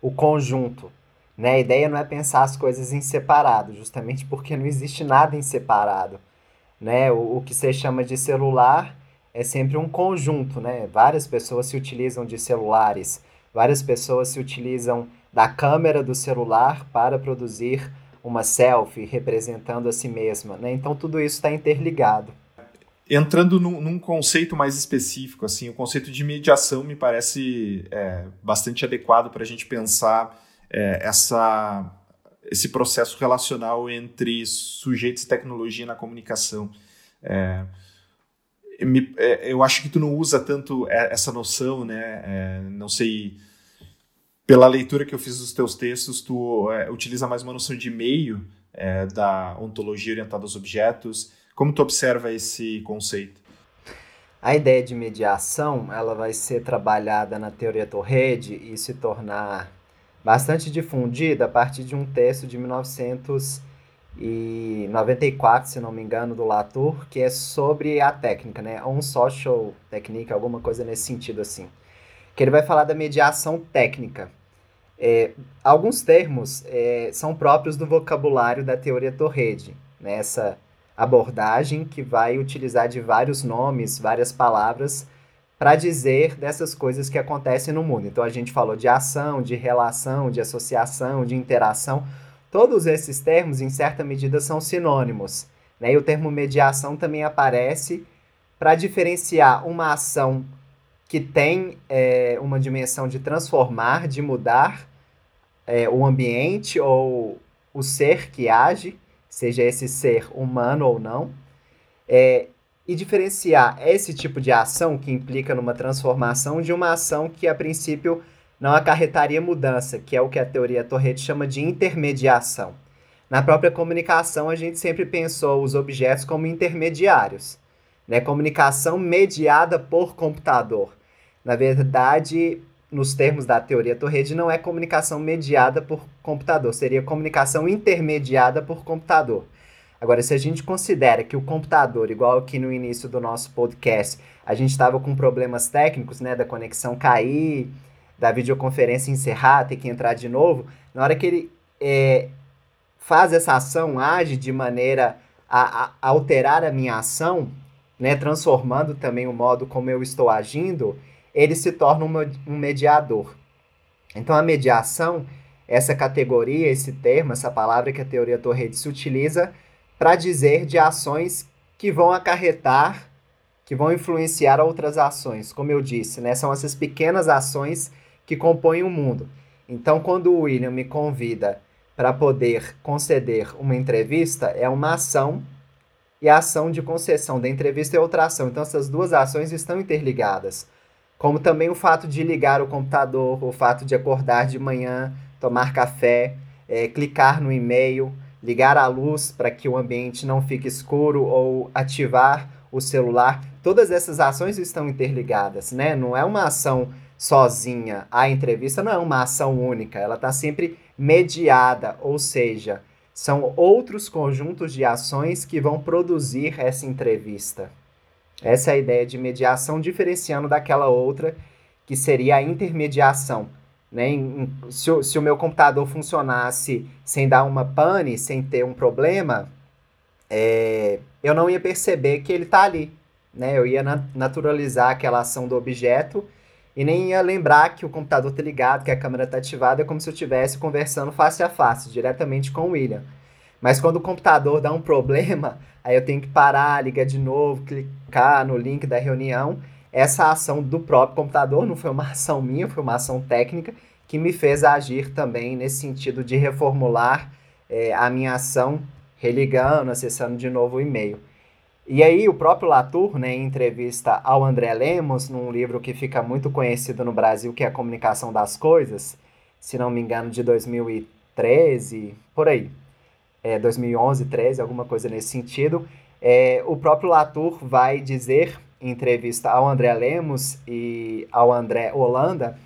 o conjunto. Né? A ideia não é pensar as coisas em separado, justamente porque não existe nada em separado. Né? O, o que você chama de celular é sempre um conjunto, né? Várias pessoas se utilizam de celulares, várias pessoas se utilizam da câmera do celular para produzir uma selfie representando a si mesma, né? Então tudo isso está interligado. Entrando num, num, conceito mais específico, assim, o conceito de mediação me parece é, bastante adequado para a gente pensar é, essa, esse processo relacional entre sujeitos e tecnologia na comunicação. É, me, é, eu acho que tu não usa tanto é, essa noção, né? É, não sei, pela leitura que eu fiz dos teus textos, tu utiliza mais uma noção de meio da ontologia orientada aos objetos como tu observa esse conceito? A ideia de mediação ela vai ser trabalhada na teoria Torrede e se tornar bastante difundida a partir de um texto de 1994, se não me engano, do Latour, que é sobre a técnica, né? On social technique, alguma coisa nesse sentido assim. Que ele vai falar da mediação técnica. É, alguns termos é, são próprios do vocabulário da teoria Torrede, né? Abordagem que vai utilizar de vários nomes, várias palavras para dizer dessas coisas que acontecem no mundo. Então a gente falou de ação, de relação, de associação, de interação. Todos esses termos, em certa medida, são sinônimos. Né? E o termo mediação também aparece para diferenciar uma ação que tem é, uma dimensão de transformar, de mudar é, o ambiente ou o ser que age, seja esse ser humano ou não, é, e diferenciar esse tipo de ação que implica numa transformação de uma ação que, a princípio, não acarretaria mudança, que é o que a teoria Torrete chama de intermediação. Na própria comunicação, a gente sempre pensou os objetos como intermediários. Né? Comunicação mediada por computador. Na verdade, nos termos da teoria Torrede, não é comunicação mediada por computador, seria comunicação intermediada por computador. Agora, se a gente considera que o computador, igual aqui no início do nosso podcast, a gente estava com problemas técnicos, né, da conexão cair, da videoconferência encerrar, ter que entrar de novo, na hora que ele é, faz essa ação, age de maneira a, a alterar a minha ação, né, transformando também o modo como eu estou agindo, ele se torna um mediador. Então, a mediação, essa categoria, esse termo, essa palavra que a teoria Torrede utiliza para dizer de ações que vão acarretar, que vão influenciar outras ações. Como eu disse, né? são essas pequenas ações que compõem o mundo. Então, quando o William me convida para poder conceder uma entrevista, é uma ação e a ação de concessão da entrevista é outra ação. Então, essas duas ações estão interligadas como também o fato de ligar o computador, o fato de acordar de manhã, tomar café, é, clicar no e-mail, ligar a luz para que o ambiente não fique escuro ou ativar o celular. Todas essas ações estão interligadas, né? Não é uma ação sozinha. A entrevista não é uma ação única, ela está sempre mediada, ou seja, são outros conjuntos de ações que vão produzir essa entrevista. Essa é a ideia de mediação diferenciando daquela outra, que seria a intermediação. Né? Se, o, se o meu computador funcionasse sem dar uma pane, sem ter um problema, é, eu não ia perceber que ele está ali. Né? Eu ia naturalizar aquela ação do objeto e nem ia lembrar que o computador está ligado, que a câmera está ativada, é como se eu estivesse conversando face a face, diretamente com o William. Mas quando o computador dá um problema, *laughs* aí eu tenho que parar, ligar de novo, clicar no link da reunião. Essa ação do próprio computador não foi uma *laughs* ação minha, foi uma ação técnica que me fez agir também nesse sentido de reformular é, a minha ação, religando, acessando de novo o e-mail. E aí o próprio Latour, né, em entrevista ao André Lemos, num livro que fica muito conhecido no Brasil, que é a Comunicação das Coisas, se não me engano, de 2013, por aí, é, 2011, 13, alguma coisa nesse sentido, é, o próprio Latour vai dizer, em entrevista ao André Lemos e ao André Holanda,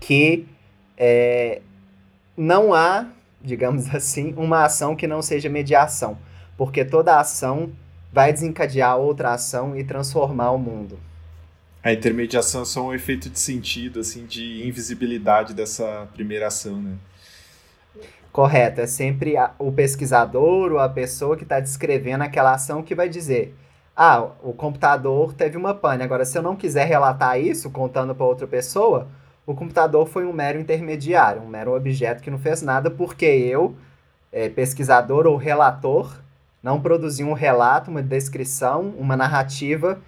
que é, não há, digamos *laughs* assim, uma ação que não seja mediação, porque toda ação vai desencadear outra ação e transformar o mundo. A intermediação é só um efeito de sentido, assim, de invisibilidade dessa primeira ação, né? Correto, é sempre a, o pesquisador ou a pessoa que está descrevendo aquela ação que vai dizer: ah, o computador teve uma pane. Agora, se eu não quiser relatar isso contando para outra pessoa, o computador foi um mero intermediário, um mero objeto que não fez nada, porque eu, é, pesquisador ou relator, não produzir um relato, uma descrição, uma narrativa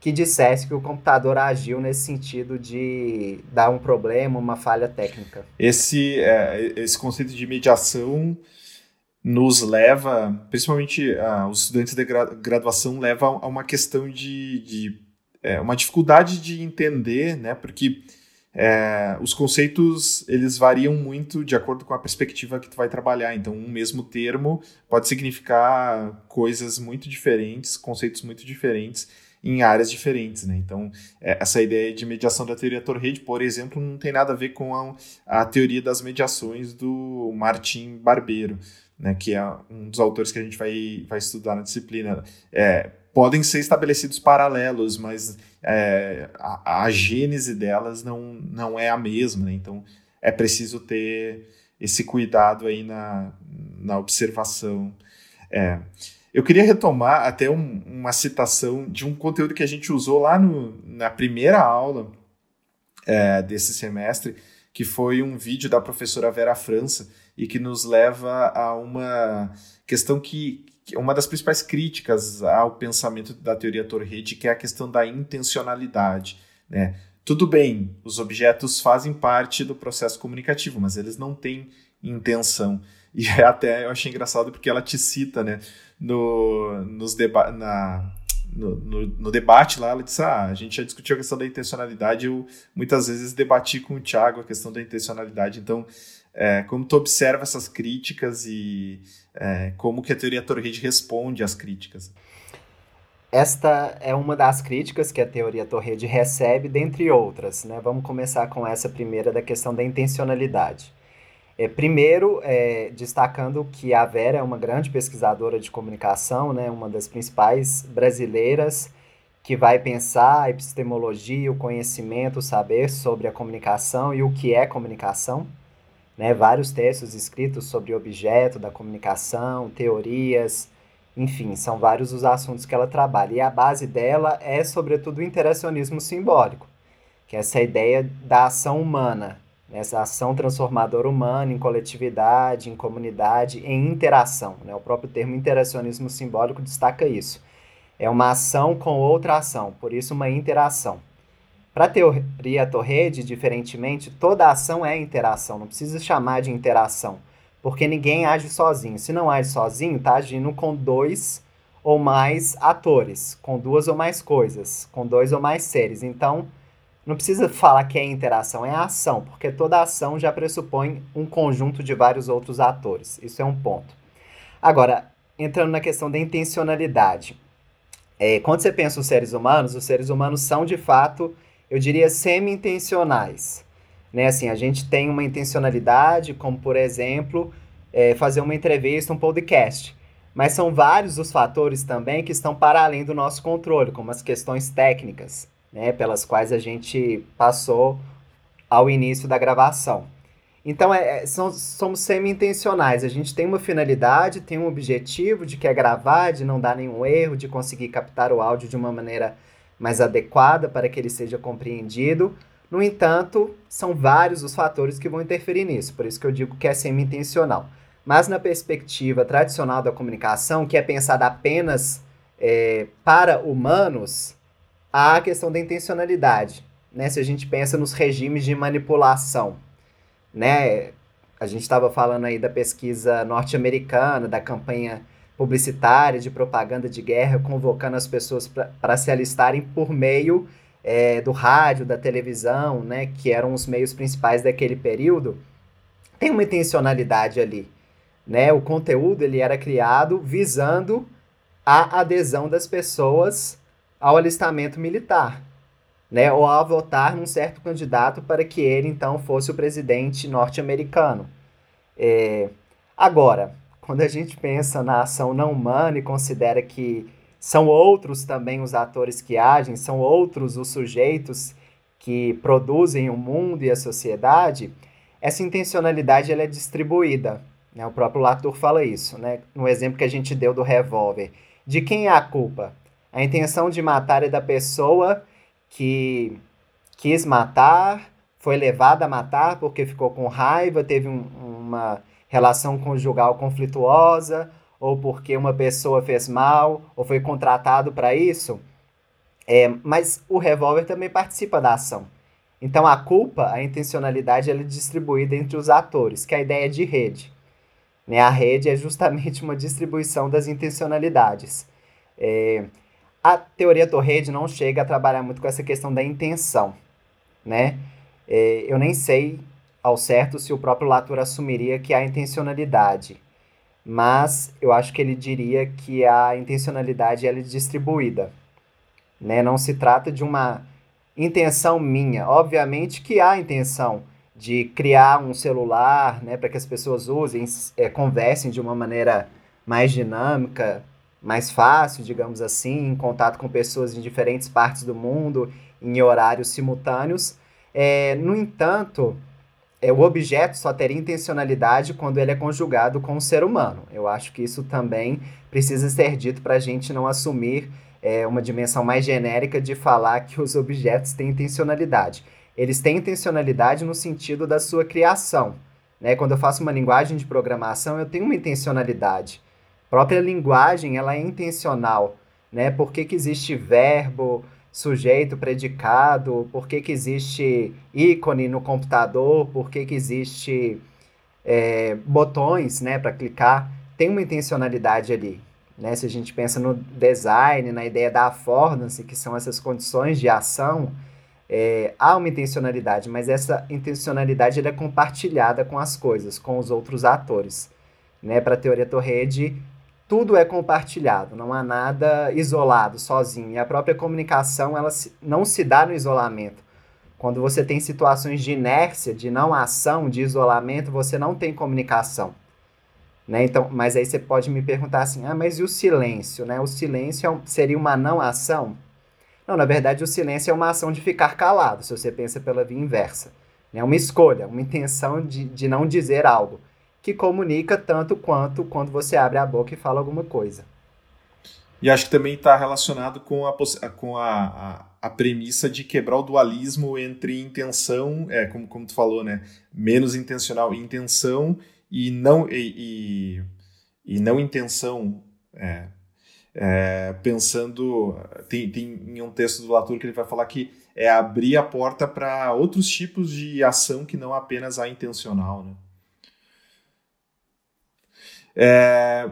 que dissesse que o computador agiu nesse sentido de dar um problema, uma falha técnica. Esse, é, esse conceito de mediação nos leva, principalmente uh, os estudantes de graduação, leva a uma questão de, de é, uma dificuldade de entender, né? Porque é, os conceitos eles variam muito de acordo com a perspectiva que tu vai trabalhar. Então, um mesmo termo pode significar coisas muito diferentes, conceitos muito diferentes em áreas diferentes, né? Então, é, essa ideia de mediação da teoria Torrede, por exemplo, não tem nada a ver com a, a teoria das mediações do Martin Barbeiro, né? Que é um dos autores que a gente vai, vai estudar na disciplina. É, podem ser estabelecidos paralelos, mas é, a, a, gênese delas não, não é a mesma, né? então é preciso ter esse cuidado aí na, na observação. É. Eu queria retomar até um, uma citação de um conteúdo que a gente usou lá no, na primeira aula é, desse semestre, que foi um vídeo da professora Vera França e que nos leva a uma questão que, uma das principais críticas ao pensamento da teoria Torrede, que é a questão da intencionalidade. Né? Tudo bem, os objetos fazem parte do processo comunicativo, mas eles não têm intenção. E até eu achei engraçado porque ela te cita né, no, nos deba na, no, no, no, debate lá, ela disse: Ah, a gente já discutiu a questão da intencionalidade. Eu muitas vezes debati com o Thiago a questão da intencionalidade. Então, é, como tu observa essas críticas e é, como que a teoria Torrede responde às críticas? Esta é uma das críticas que a teoria Torrede recebe, dentre outras. Né? Vamos começar com essa primeira da questão da intencionalidade. É, primeiro, é, destacando que a Vera é uma grande pesquisadora de comunicação, né? uma das principais brasileiras que vai pensar a epistemologia, o conhecimento, o saber sobre a comunicação e o que é comunicação né, vários textos escritos sobre o objeto da comunicação, teorias, enfim, são vários os assuntos que ela trabalha. E a base dela é, sobretudo, o interacionismo simbólico, que é essa ideia da ação humana, essa ação transformadora humana em coletividade, em comunidade, em interação. Né? O próprio termo interacionismo simbólico destaca isso. É uma ação com outra ação, por isso, uma interação. Para a teoria Torrede, diferentemente, toda ação é interação, não precisa chamar de interação, porque ninguém age sozinho. Se não age sozinho, está agindo com dois ou mais atores, com duas ou mais coisas, com dois ou mais seres. Então, não precisa falar que é interação, é ação, porque toda ação já pressupõe um conjunto de vários outros atores. Isso é um ponto. Agora, entrando na questão da intencionalidade. É, quando você pensa os seres humanos, os seres humanos são de fato eu diria, semi-intencionais. Né? Assim, a gente tem uma intencionalidade, como por exemplo, é, fazer uma entrevista, um podcast. Mas são vários os fatores também que estão para além do nosso controle, como as questões técnicas, né, pelas quais a gente passou ao início da gravação. Então, é, é são, somos semi-intencionais. A gente tem uma finalidade, tem um objetivo de que é gravar, de não dar nenhum erro, de conseguir captar o áudio de uma maneira mais adequada para que ele seja compreendido. No entanto, são vários os fatores que vão interferir nisso, por isso que eu digo que é semi-intencional. Mas na perspectiva tradicional da comunicação, que é pensada apenas é, para humanos, a questão da intencionalidade. Né? Se a gente pensa nos regimes de manipulação, né? A gente estava falando aí da pesquisa norte-americana, da campanha publicitária de propaganda de guerra, convocando as pessoas para se alistarem por meio é, do rádio, da televisão, né, que eram os meios principais daquele período, tem uma intencionalidade ali. Né? O conteúdo ele era criado visando a adesão das pessoas ao alistamento militar né, ou a votar num certo candidato para que ele então fosse o presidente norte-americano. É, agora, quando a gente pensa na ação não humana e considera que são outros também os atores que agem, são outros os sujeitos que produzem o mundo e a sociedade, essa intencionalidade ela é distribuída. Né? O próprio Latour fala isso, né? no exemplo que a gente deu do revólver. De quem é a culpa? A intenção de matar é da pessoa que quis matar, foi levada a matar porque ficou com raiva, teve um, uma relação conjugal conflituosa, ou porque uma pessoa fez mal, ou foi contratado para isso. É, mas o revólver também participa da ação. Então a culpa, a intencionalidade, ela é distribuída entre os atores, que é a ideia de rede. Né? A rede é justamente uma distribuição das intencionalidades. É, a teoria Torrede não chega a trabalhar muito com essa questão da intenção, né? É, eu nem sei ao certo se o próprio Latour assumiria que há intencionalidade, mas eu acho que ele diria que a intencionalidade ela é distribuída, né? Não se trata de uma intenção minha. Obviamente que há intenção de criar um celular, né, para que as pessoas usem, é, conversem de uma maneira mais dinâmica, mais fácil, digamos assim, em contato com pessoas em diferentes partes do mundo, em horários simultâneos. É, no entanto, é, o objeto só teria intencionalidade quando ele é conjugado com o ser humano. Eu acho que isso também precisa ser dito para a gente não assumir é, uma dimensão mais genérica de falar que os objetos têm intencionalidade. Eles têm intencionalidade no sentido da sua criação. Né? Quando eu faço uma linguagem de programação, eu tenho uma intencionalidade própria linguagem ela é intencional, né? Por que, que existe verbo, sujeito, predicado? Por que, que existe ícone no computador? Por que, que existe é, botões, né, para clicar? Tem uma intencionalidade ali, né? Se a gente pensa no design, na ideia da affordance, que são essas condições de ação, é, há uma intencionalidade, mas essa intencionalidade é compartilhada com as coisas, com os outros atores. Né? Para a teoria Torrede, tudo é compartilhado, não há nada isolado, sozinho. E a própria comunicação, ela não se dá no isolamento. Quando você tem situações de inércia, de não ação, de isolamento, você não tem comunicação. Né? Então, mas aí você pode me perguntar assim, ah, mas e o silêncio? Né? O silêncio é seria uma não ação? Não, na verdade, o silêncio é uma ação de ficar calado, se você pensa pela via inversa. É né? uma escolha, uma intenção de, de não dizer algo que comunica tanto quanto quando você abre a boca e fala alguma coisa. E acho que também está relacionado com, a, com a, a, a, premissa de quebrar o dualismo entre intenção, é, como, como tu falou, né? Menos intencional, intenção e não, e, e, e não intenção. É, é, pensando. Tem, tem em um texto do Latour que ele vai falar que é abrir a porta para outros tipos de ação que não apenas a intencional, né? É,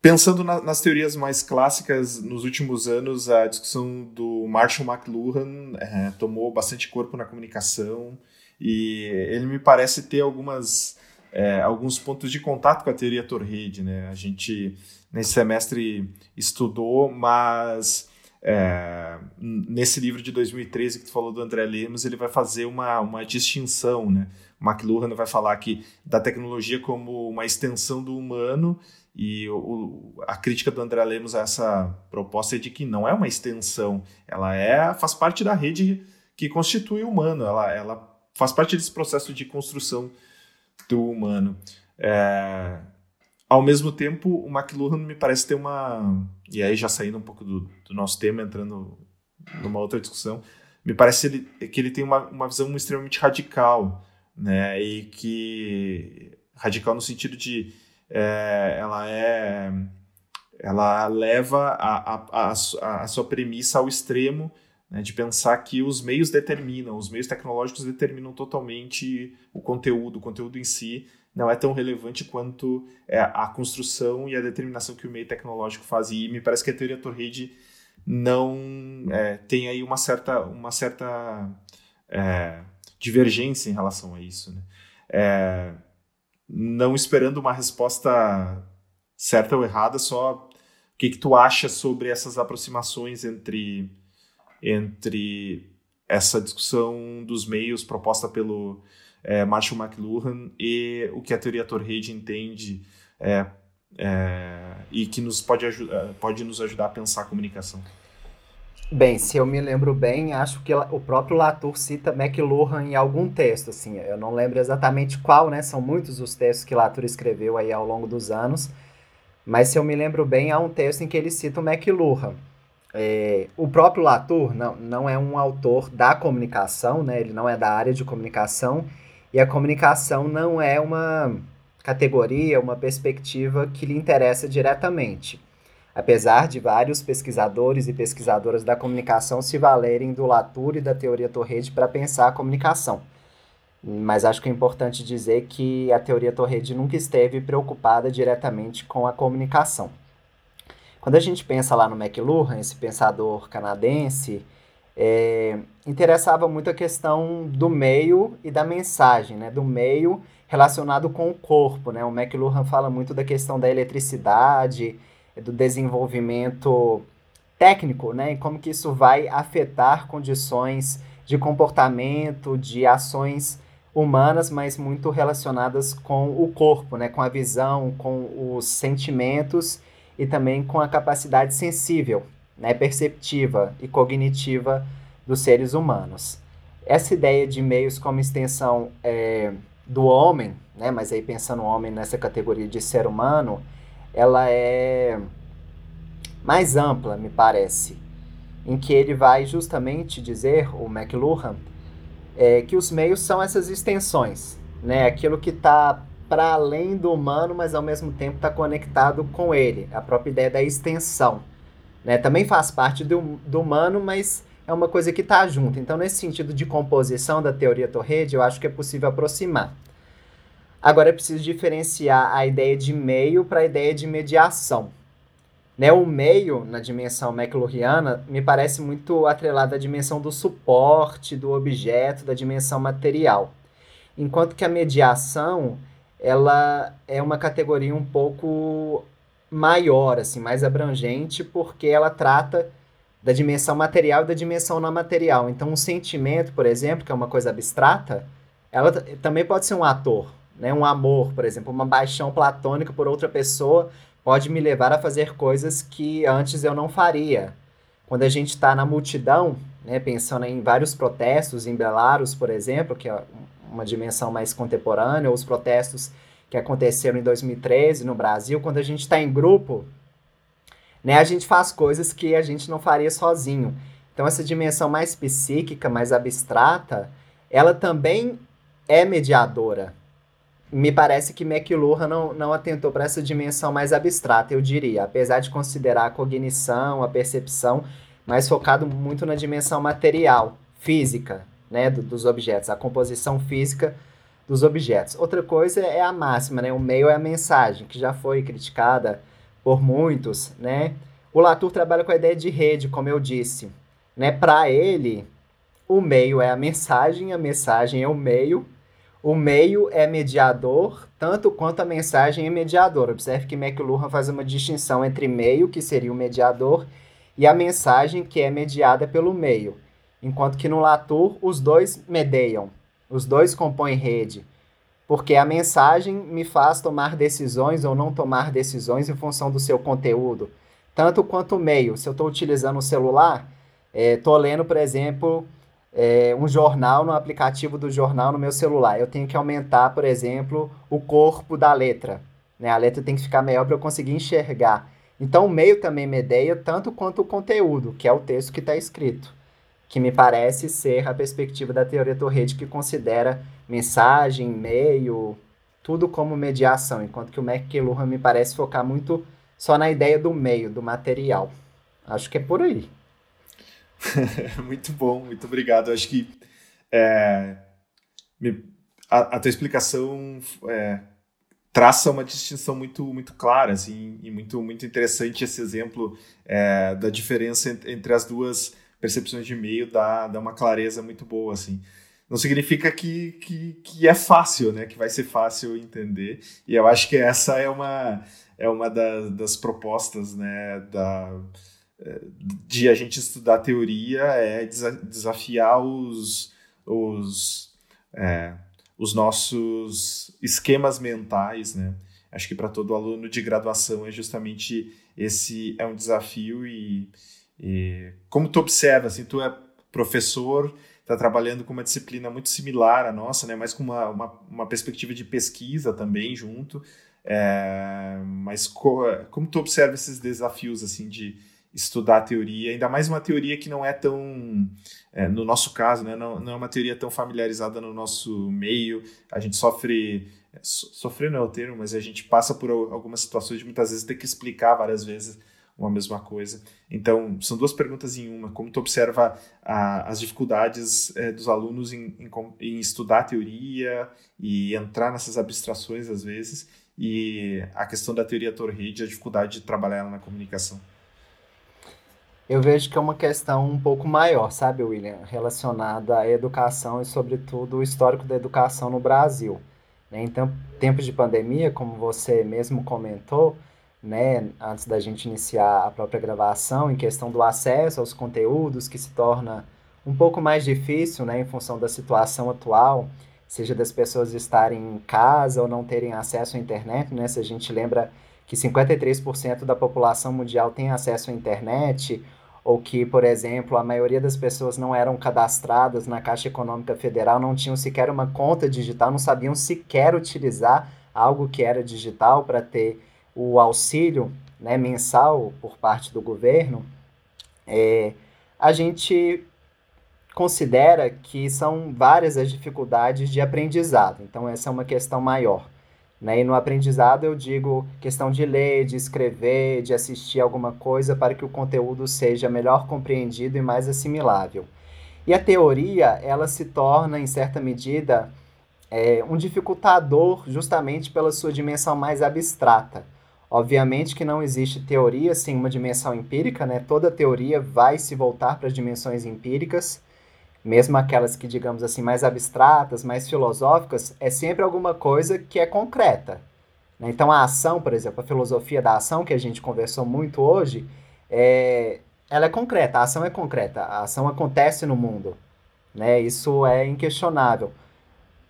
pensando na, nas teorias mais clássicas, nos últimos anos, a discussão do Marshall McLuhan é, tomou bastante corpo na comunicação e ele me parece ter algumas, é, alguns pontos de contato com a teoria Torrede. Né? A gente, nesse semestre, estudou, mas é, nesse livro de 2013 que tu falou do André Lemos, ele vai fazer uma, uma distinção, né? McLuhan vai falar que da tecnologia como uma extensão do humano e o, a crítica do André Lemos a essa proposta é de que não é uma extensão, ela é faz parte da rede que constitui o humano, ela, ela faz parte desse processo de construção do humano. É, ao mesmo tempo, o McLuhan me parece ter uma. E aí, já saindo um pouco do, do nosso tema, entrando numa outra discussão, me parece ele, que ele tem uma, uma visão extremamente radical, né? E que. radical no sentido de. É, ela é. Ela leva a, a, a, a sua premissa ao extremo né, de pensar que os meios determinam, os meios tecnológicos determinam totalmente o conteúdo, o conteúdo em si não é tão relevante quanto é, a construção e a determinação que o meio tecnológico faz. E me parece que a teoria Torrede não é, tem aí uma certa, uma certa é, divergência em relação a isso. Né? É, não esperando uma resposta certa ou errada, só o que, que tu acha sobre essas aproximações entre, entre essa discussão dos meios proposta pelo é, Marshall McLuhan e o que a teoria Torrede entende é, é, e que nos pode, é, pode nos ajudar a pensar a comunicação. Bem, se eu me lembro bem, acho que o próprio Latour cita McLuhan em algum texto, assim, eu não lembro exatamente qual, né, são muitos os textos que Latour escreveu aí ao longo dos anos, mas se eu me lembro bem, há um texto em que ele cita o McLuhan. É, o próprio Latour não, não é um autor da comunicação, né, ele não é da área de comunicação, e a comunicação não é uma categoria, uma perspectiva que lhe interessa diretamente. Apesar de vários pesquisadores e pesquisadoras da comunicação se valerem do Latour e da teoria Torrede para pensar a comunicação. Mas acho que é importante dizer que a teoria Torrede nunca esteve preocupada diretamente com a comunicação. Quando a gente pensa lá no McLuhan, esse pensador canadense, é, interessava muito a questão do meio e da mensagem, né? Do meio relacionado com o corpo, né? O McLuhan fala muito da questão da eletricidade, do desenvolvimento técnico, né? E como que isso vai afetar condições de comportamento, de ações humanas, mas muito relacionadas com o corpo, né? Com a visão, com os sentimentos e também com a capacidade sensível né, perceptiva e cognitiva dos seres humanos. Essa ideia de meios como extensão é, do homem, né, mas aí pensando o homem nessa categoria de ser humano, ela é mais ampla, me parece, em que ele vai justamente dizer, o McLuhan, é, que os meios são essas extensões, né, aquilo que está para além do humano, mas ao mesmo tempo está conectado com ele, a própria ideia da extensão. Né? Também faz parte do, do humano, mas é uma coisa que está junto. Então, nesse sentido de composição da teoria Torrede, eu acho que é possível aproximar. Agora é preciso diferenciar a ideia de meio para a ideia de mediação. Né, o meio, na dimensão McLuhaniana, me parece muito atrelado à dimensão do suporte, do objeto, da dimensão material. Enquanto que a mediação, ela é uma categoria um pouco maior, assim, mais abrangente, porque ela trata da dimensão material e da dimensão não material. Então, um sentimento, por exemplo, que é uma coisa abstrata, ela também pode ser um ator, né? Um amor, por exemplo, uma paixão platônica por outra pessoa pode me levar a fazer coisas que antes eu não faria. Quando a gente está na multidão, né, pensando em vários protestos, em Belarus, por exemplo, que é uma dimensão mais contemporânea, ou os protestos que aconteceram em 2013 no Brasil, quando a gente está em grupo, né, a gente faz coisas que a gente não faria sozinho. Então, essa dimensão mais psíquica, mais abstrata, ela também é mediadora. Me parece que McLuhan não, não atentou para essa dimensão mais abstrata, eu diria, apesar de considerar a cognição, a percepção, mais focado muito na dimensão material, física, né, do, dos objetos, a composição física dos objetos. Outra coisa é a máxima, né? O meio é a mensagem, que já foi criticada por muitos, né? O Latour trabalha com a ideia de rede, como eu disse, né? Para ele, o meio é a mensagem, a mensagem é o meio, o meio é mediador, tanto quanto a mensagem é mediadora. Observe que McLuhan faz uma distinção entre meio, que seria o mediador, e a mensagem que é mediada pelo meio, enquanto que no Latour os dois medeiam, os dois compõem rede, porque a mensagem me faz tomar decisões ou não tomar decisões em função do seu conteúdo, tanto quanto o meio. Se eu estou utilizando o celular, estou é, lendo, por exemplo, é, um jornal no aplicativo do jornal no meu celular. Eu tenho que aumentar, por exemplo, o corpo da letra. Né? A letra tem que ficar maior para eu conseguir enxergar. Então, o meio também medeia tanto quanto o conteúdo, que é o texto que está escrito, que me parece ser a perspectiva da teoria Torrede, que considera mensagem, meio, tudo como mediação, enquanto que o McLuhan me parece focar muito só na ideia do meio, do material. Acho que é por aí. *laughs* muito bom, muito obrigado. Acho que é, a, a, tua explicação é, traça uma distinção muito, muito clara assim, e muito, muito interessante esse exemplo é, da diferença entre, entre, as duas percepções de meio dá, dá uma clareza muito boa assim não significa que, que, que é fácil, né? Que vai ser fácil entender. E eu acho que essa é uma, é uma das, das propostas, né? Da, de a gente estudar teoria é desafiar os, os, é, os nossos esquemas mentais, né? Acho que para todo aluno de graduação é justamente esse é um desafio e, e como tu observa, assim, tu é professor, está trabalhando com uma disciplina muito similar à nossa, né? Mas com uma, uma, uma perspectiva de pesquisa também junto. É, mas co, como tu observa esses desafios assim de estudar a teoria, ainda mais uma teoria que não é tão, é, no nosso caso, né, não, não é uma teoria tão familiarizada no nosso meio, a gente sofre, so, sofrer não é o termo, mas a gente passa por algumas situações de muitas vezes ter que explicar várias vezes uma mesma coisa. Então, são duas perguntas em uma. Como tu observa a, as dificuldades é, dos alunos em, em, em, estudar a teoria e entrar nessas abstrações às vezes, e a questão da teoria Torride, a dificuldade de trabalhar ela na comunicação? Eu vejo que é uma questão um pouco maior, sabe, William, relacionada à educação e, sobretudo, o histórico da educação no Brasil. Né? Em tempos de pandemia, como você mesmo comentou, né, antes da gente iniciar a própria gravação, em questão do acesso aos conteúdos, que se torna um pouco mais difícil, né, em função da situação atual, seja das pessoas estarem em casa ou não terem acesso à internet, né, se a gente lembra que 53% da população mundial tem acesso à internet, ou que, por exemplo, a maioria das pessoas não eram cadastradas na Caixa Econômica Federal, não tinham sequer uma conta digital, não sabiam sequer utilizar algo que era digital para ter o auxílio né, mensal por parte do governo, é, a gente considera que são várias as dificuldades de aprendizado. Então, essa é uma questão maior. Né? E no aprendizado eu digo questão de ler, de escrever, de assistir alguma coisa para que o conteúdo seja melhor compreendido e mais assimilável. E a teoria, ela se torna, em certa medida, é, um dificultador justamente pela sua dimensão mais abstrata. Obviamente que não existe teoria sem uma dimensão empírica, né? Toda teoria vai se voltar para as dimensões empíricas, mesmo aquelas que, digamos assim, mais abstratas, mais filosóficas, é sempre alguma coisa que é concreta. Né? Então, a ação, por exemplo, a filosofia da ação, que a gente conversou muito hoje, é, ela é concreta, a ação é concreta, a ação acontece no mundo. Né? Isso é inquestionável.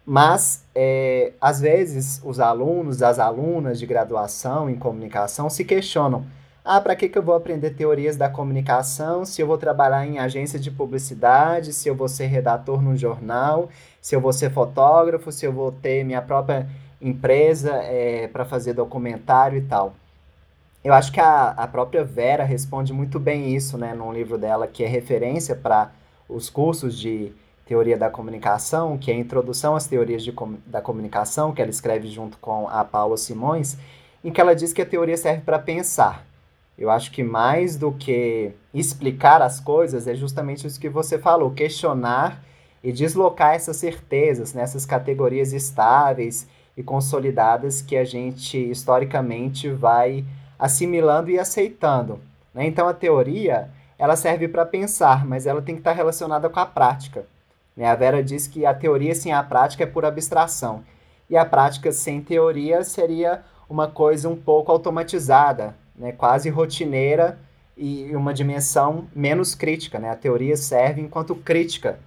Mas, é, às vezes, os alunos, as alunas de graduação em comunicação se questionam ah, para que, que eu vou aprender teorias da comunicação se eu vou trabalhar em agência de publicidade, se eu vou ser redator num jornal, se eu vou ser fotógrafo, se eu vou ter minha própria empresa é, para fazer documentário e tal. Eu acho que a, a própria Vera responde muito bem isso, né, num livro dela que é referência para os cursos de teoria da comunicação, que é a introdução às teorias de, da comunicação, que ela escreve junto com a Paula Simões, em que ela diz que a teoria serve para pensar. Eu acho que mais do que explicar as coisas é justamente isso que você falou, questionar e deslocar essas certezas nessas categorias estáveis e consolidadas que a gente historicamente vai assimilando e aceitando. Né? Então a teoria ela serve para pensar, mas ela tem que estar relacionada com a prática. Né? A Vera diz que a teoria sem a prática é pura abstração e a prática sem teoria seria uma coisa um pouco automatizada, né, quase rotineira e uma dimensão menos crítica, né? A teoria serve enquanto crítica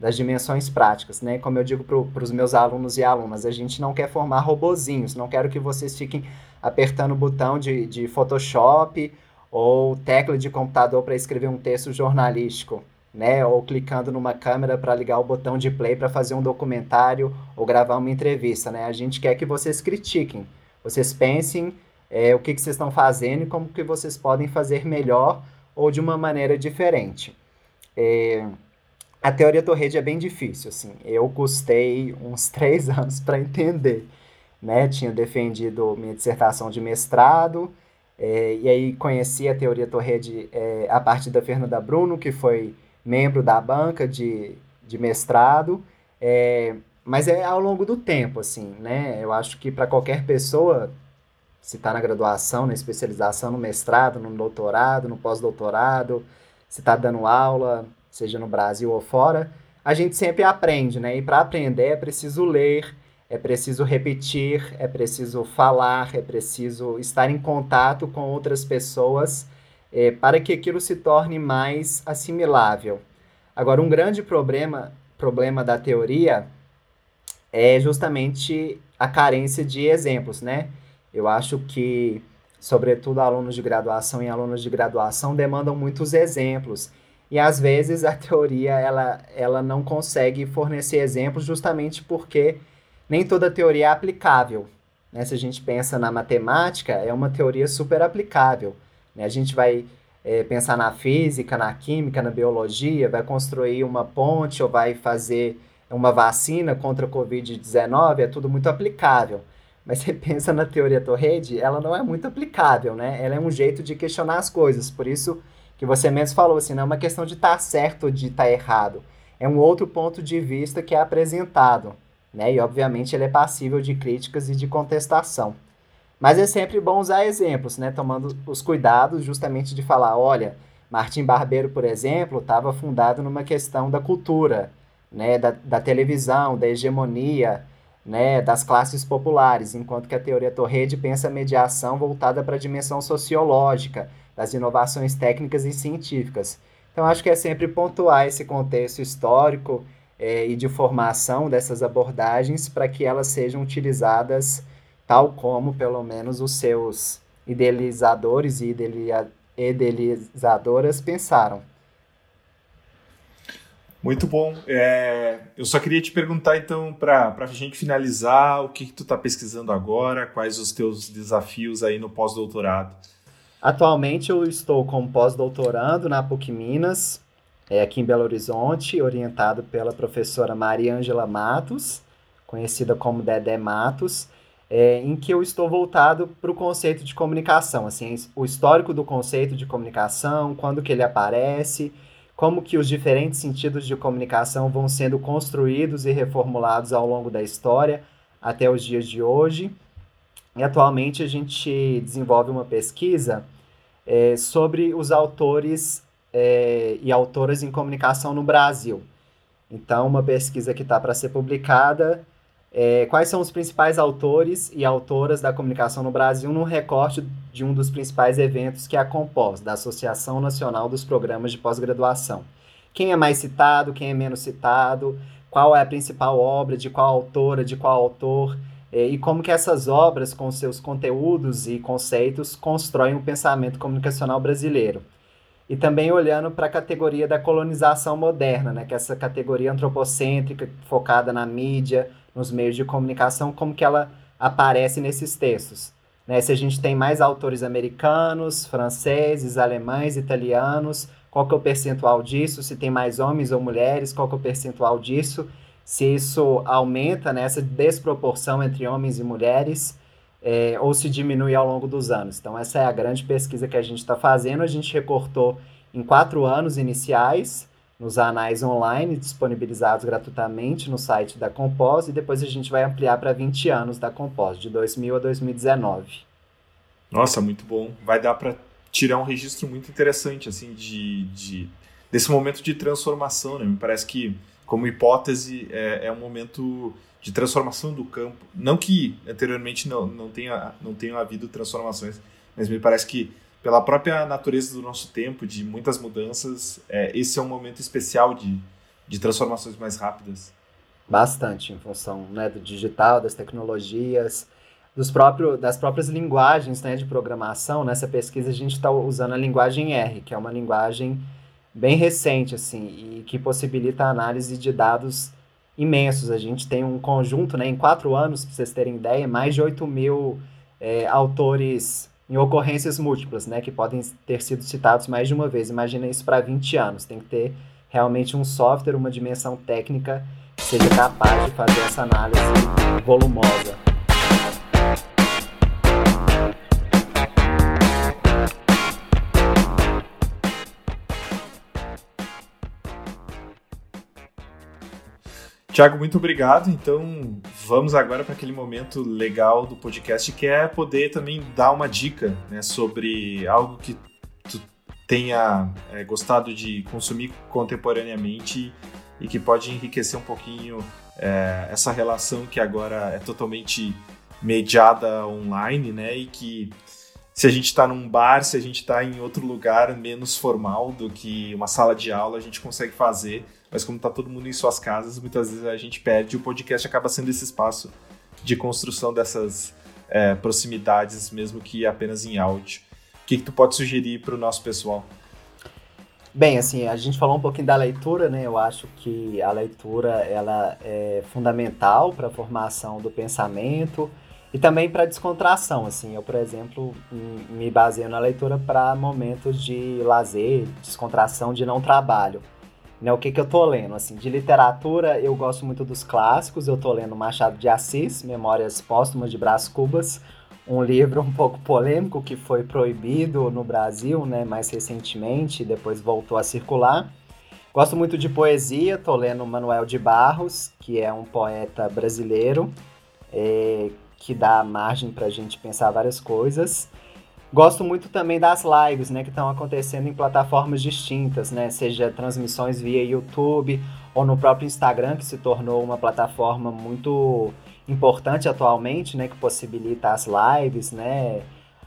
das dimensões práticas, né? Como eu digo para os meus alunos e alunas, a gente não quer formar robozinhos, não quero que vocês fiquem apertando o botão de, de Photoshop ou tecla de computador para escrever um texto jornalístico, né? Ou clicando numa câmera para ligar o botão de play para fazer um documentário ou gravar uma entrevista, né? A gente quer que vocês critiquem, vocês pensem é, o que, que vocês estão fazendo e como que vocês podem fazer melhor ou de uma maneira diferente. É, a teoria Torrede é bem difícil, assim. Eu custei uns *laughs* três anos para entender, né? Tinha defendido minha dissertação de mestrado, é, e aí conheci a teoria Torrede é, a partir da Fernanda Bruno, que foi membro da banca de, de mestrado, é, mas é ao longo do tempo, assim, né? Eu acho que para qualquer pessoa se está na graduação, na especialização, no mestrado, no doutorado, no pós-doutorado, se está dando aula, seja no Brasil ou fora, a gente sempre aprende, né? E para aprender é preciso ler, é preciso repetir, é preciso falar, é preciso estar em contato com outras pessoas é, para que aquilo se torne mais assimilável. Agora, um grande problema, problema da teoria é justamente a carência de exemplos, né? Eu acho que, sobretudo, alunos de graduação e alunos de graduação demandam muitos exemplos. E às vezes a teoria ela, ela não consegue fornecer exemplos justamente porque nem toda teoria é aplicável. Né? Se a gente pensa na matemática, é uma teoria super aplicável. Né? A gente vai é, pensar na física, na química, na biologia, vai construir uma ponte ou vai fazer uma vacina contra a Covid-19, é tudo muito aplicável. Mas você *laughs* pensa na teoria Torrede, ela não é muito aplicável, né? Ela é um jeito de questionar as coisas. Por isso que você mesmo falou assim, não é uma questão de estar tá certo ou de estar tá errado. É um outro ponto de vista que é apresentado, né? E obviamente ele é passível de críticas e de contestação. Mas é sempre bom usar exemplos, né? Tomando os cuidados justamente de falar, olha, Martim Barbeiro, por exemplo, estava fundado numa questão da cultura, né? Da, da televisão, da hegemonia, né, das classes populares, enquanto que a teoria Torrede pensa a mediação voltada para a dimensão sociológica, das inovações técnicas e científicas. Então, acho que é sempre pontuar esse contexto histórico é, e de formação dessas abordagens para que elas sejam utilizadas tal como, pelo menos, os seus idealizadores e idealizadoras pensaram. Muito bom. É, eu só queria te perguntar, então, para a gente finalizar, o que, que tu está pesquisando agora, quais os teus desafios aí no pós-doutorado? Atualmente eu estou como pós-doutorando na PUC Minas, é, aqui em Belo Horizonte, orientado pela professora Maria Ângela Matos, conhecida como Dedé Matos, é, em que eu estou voltado para o conceito de comunicação, assim, o histórico do conceito de comunicação, quando que ele aparece, como que os diferentes sentidos de comunicação vão sendo construídos e reformulados ao longo da história até os dias de hoje. E atualmente a gente desenvolve uma pesquisa é, sobre os autores é, e autoras em comunicação no Brasil. Então, uma pesquisa que está para ser publicada é, quais são os principais autores e autoras da comunicação no Brasil num recorte de um dos principais eventos que é a Compós, da Associação Nacional dos Programas de Pós-Graduação. Quem é mais citado, quem é menos citado, qual é a principal obra, de qual autora, de qual autor, é, e como que essas obras, com seus conteúdos e conceitos, constroem o pensamento comunicacional brasileiro. E também olhando para a categoria da colonização moderna, né, que é essa categoria antropocêntrica focada na mídia, nos meios de comunicação, como que ela aparece nesses textos. Né? Se a gente tem mais autores americanos, franceses, alemães, italianos, qual que é o percentual disso? Se tem mais homens ou mulheres, qual que é o percentual disso? Se isso aumenta né, desproporção entre homens e mulheres, é, ou se diminui ao longo dos anos. Então, essa é a grande pesquisa que a gente está fazendo. A gente recortou em quatro anos iniciais, nos anais online disponibilizados gratuitamente no site da Compós e depois a gente vai ampliar para 20 anos da Compós, de 2000 a 2019. Nossa, muito bom. Vai dar para tirar um registro muito interessante assim de, de, desse momento de transformação, né? Me parece que como hipótese é, é um momento de transformação do campo. Não que anteriormente não, não tenha não tenha havido transformações, mas me parece que pela própria natureza do nosso tempo, de muitas mudanças, é, esse é um momento especial de, de transformações mais rápidas? Bastante, em função né, do digital, das tecnologias, dos próprio, das próprias linguagens né, de programação. Nessa pesquisa a gente está usando a linguagem R, que é uma linguagem bem recente assim e que possibilita a análise de dados imensos. A gente tem um conjunto, né, em quatro anos, para vocês terem ideia, mais de 8 mil é, autores em ocorrências múltiplas, né, que podem ter sido citados mais de uma vez. Imagina isso para 20 anos. Tem que ter realmente um software, uma dimensão técnica que seja capaz de fazer essa análise volumosa. Tiago, muito obrigado. Então, vamos agora para aquele momento legal do podcast que é poder também dar uma dica né, sobre algo que tu tenha é, gostado de consumir contemporaneamente e que pode enriquecer um pouquinho é, essa relação que agora é totalmente mediada online, né? E que se a gente está num bar, se a gente está em outro lugar menos formal do que uma sala de aula, a gente consegue fazer mas como está todo mundo em suas casas, muitas vezes a gente perde o podcast acaba sendo esse espaço de construção dessas é, proximidades, mesmo que apenas em áudio. O que, que tu pode sugerir para o nosso pessoal? Bem, assim, a gente falou um pouquinho da leitura, né? Eu acho que a leitura ela é fundamental para a formação do pensamento e também para descontração, assim. Eu, por exemplo, me baseio na leitura para momentos de lazer, descontração, de não trabalho. Né, o que, que eu tô lendo? Assim, de literatura, eu gosto muito dos clássicos. Eu tô lendo Machado de Assis, Memórias Póstumas de Brás Cubas, um livro um pouco polêmico que foi proibido no Brasil, né, mais recentemente, depois voltou a circular. Gosto muito de poesia, tô lendo Manuel de Barros, que é um poeta brasileiro, é, que dá margem para a gente pensar várias coisas. Gosto muito também das lives, né, que estão acontecendo em plataformas distintas, né, seja transmissões via YouTube ou no próprio Instagram, que se tornou uma plataforma muito importante atualmente, né, que possibilita as lives, né,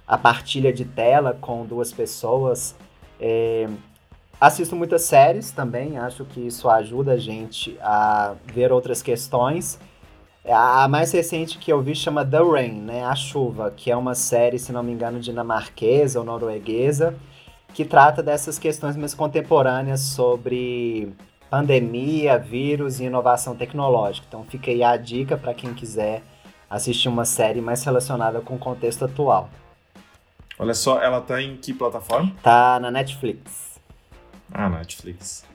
a partilha de tela com duas pessoas. É... Assisto muitas séries também, acho que isso ajuda a gente a ver outras questões a mais recente que eu vi chama The Rain, né? A Chuva, que é uma série, se não me engano, dinamarquesa ou norueguesa, que trata dessas questões mais contemporâneas sobre pandemia, vírus e inovação tecnológica. Então fica aí a dica para quem quiser assistir uma série mais relacionada com o contexto atual. Olha só, ela tá em que plataforma? Tá na Netflix. Ah, Netflix.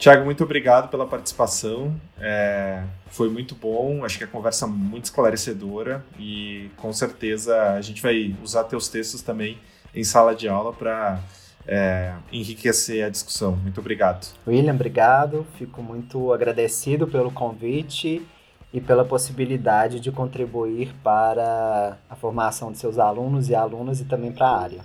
Tiago, muito obrigado pela participação. É, foi muito bom, acho que a conversa muito esclarecedora e com certeza a gente vai usar teus textos também em sala de aula para é, enriquecer a discussão. Muito obrigado. William, obrigado. Fico muito agradecido pelo convite e pela possibilidade de contribuir para a formação de seus alunos e alunas e também para a área.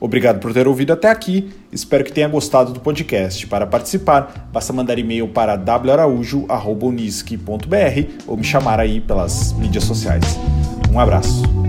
Obrigado por ter ouvido até aqui. Espero que tenha gostado do podcast. Para participar, basta mandar e-mail para waraújo.unisque.br ou me chamar aí pelas mídias sociais. Um abraço.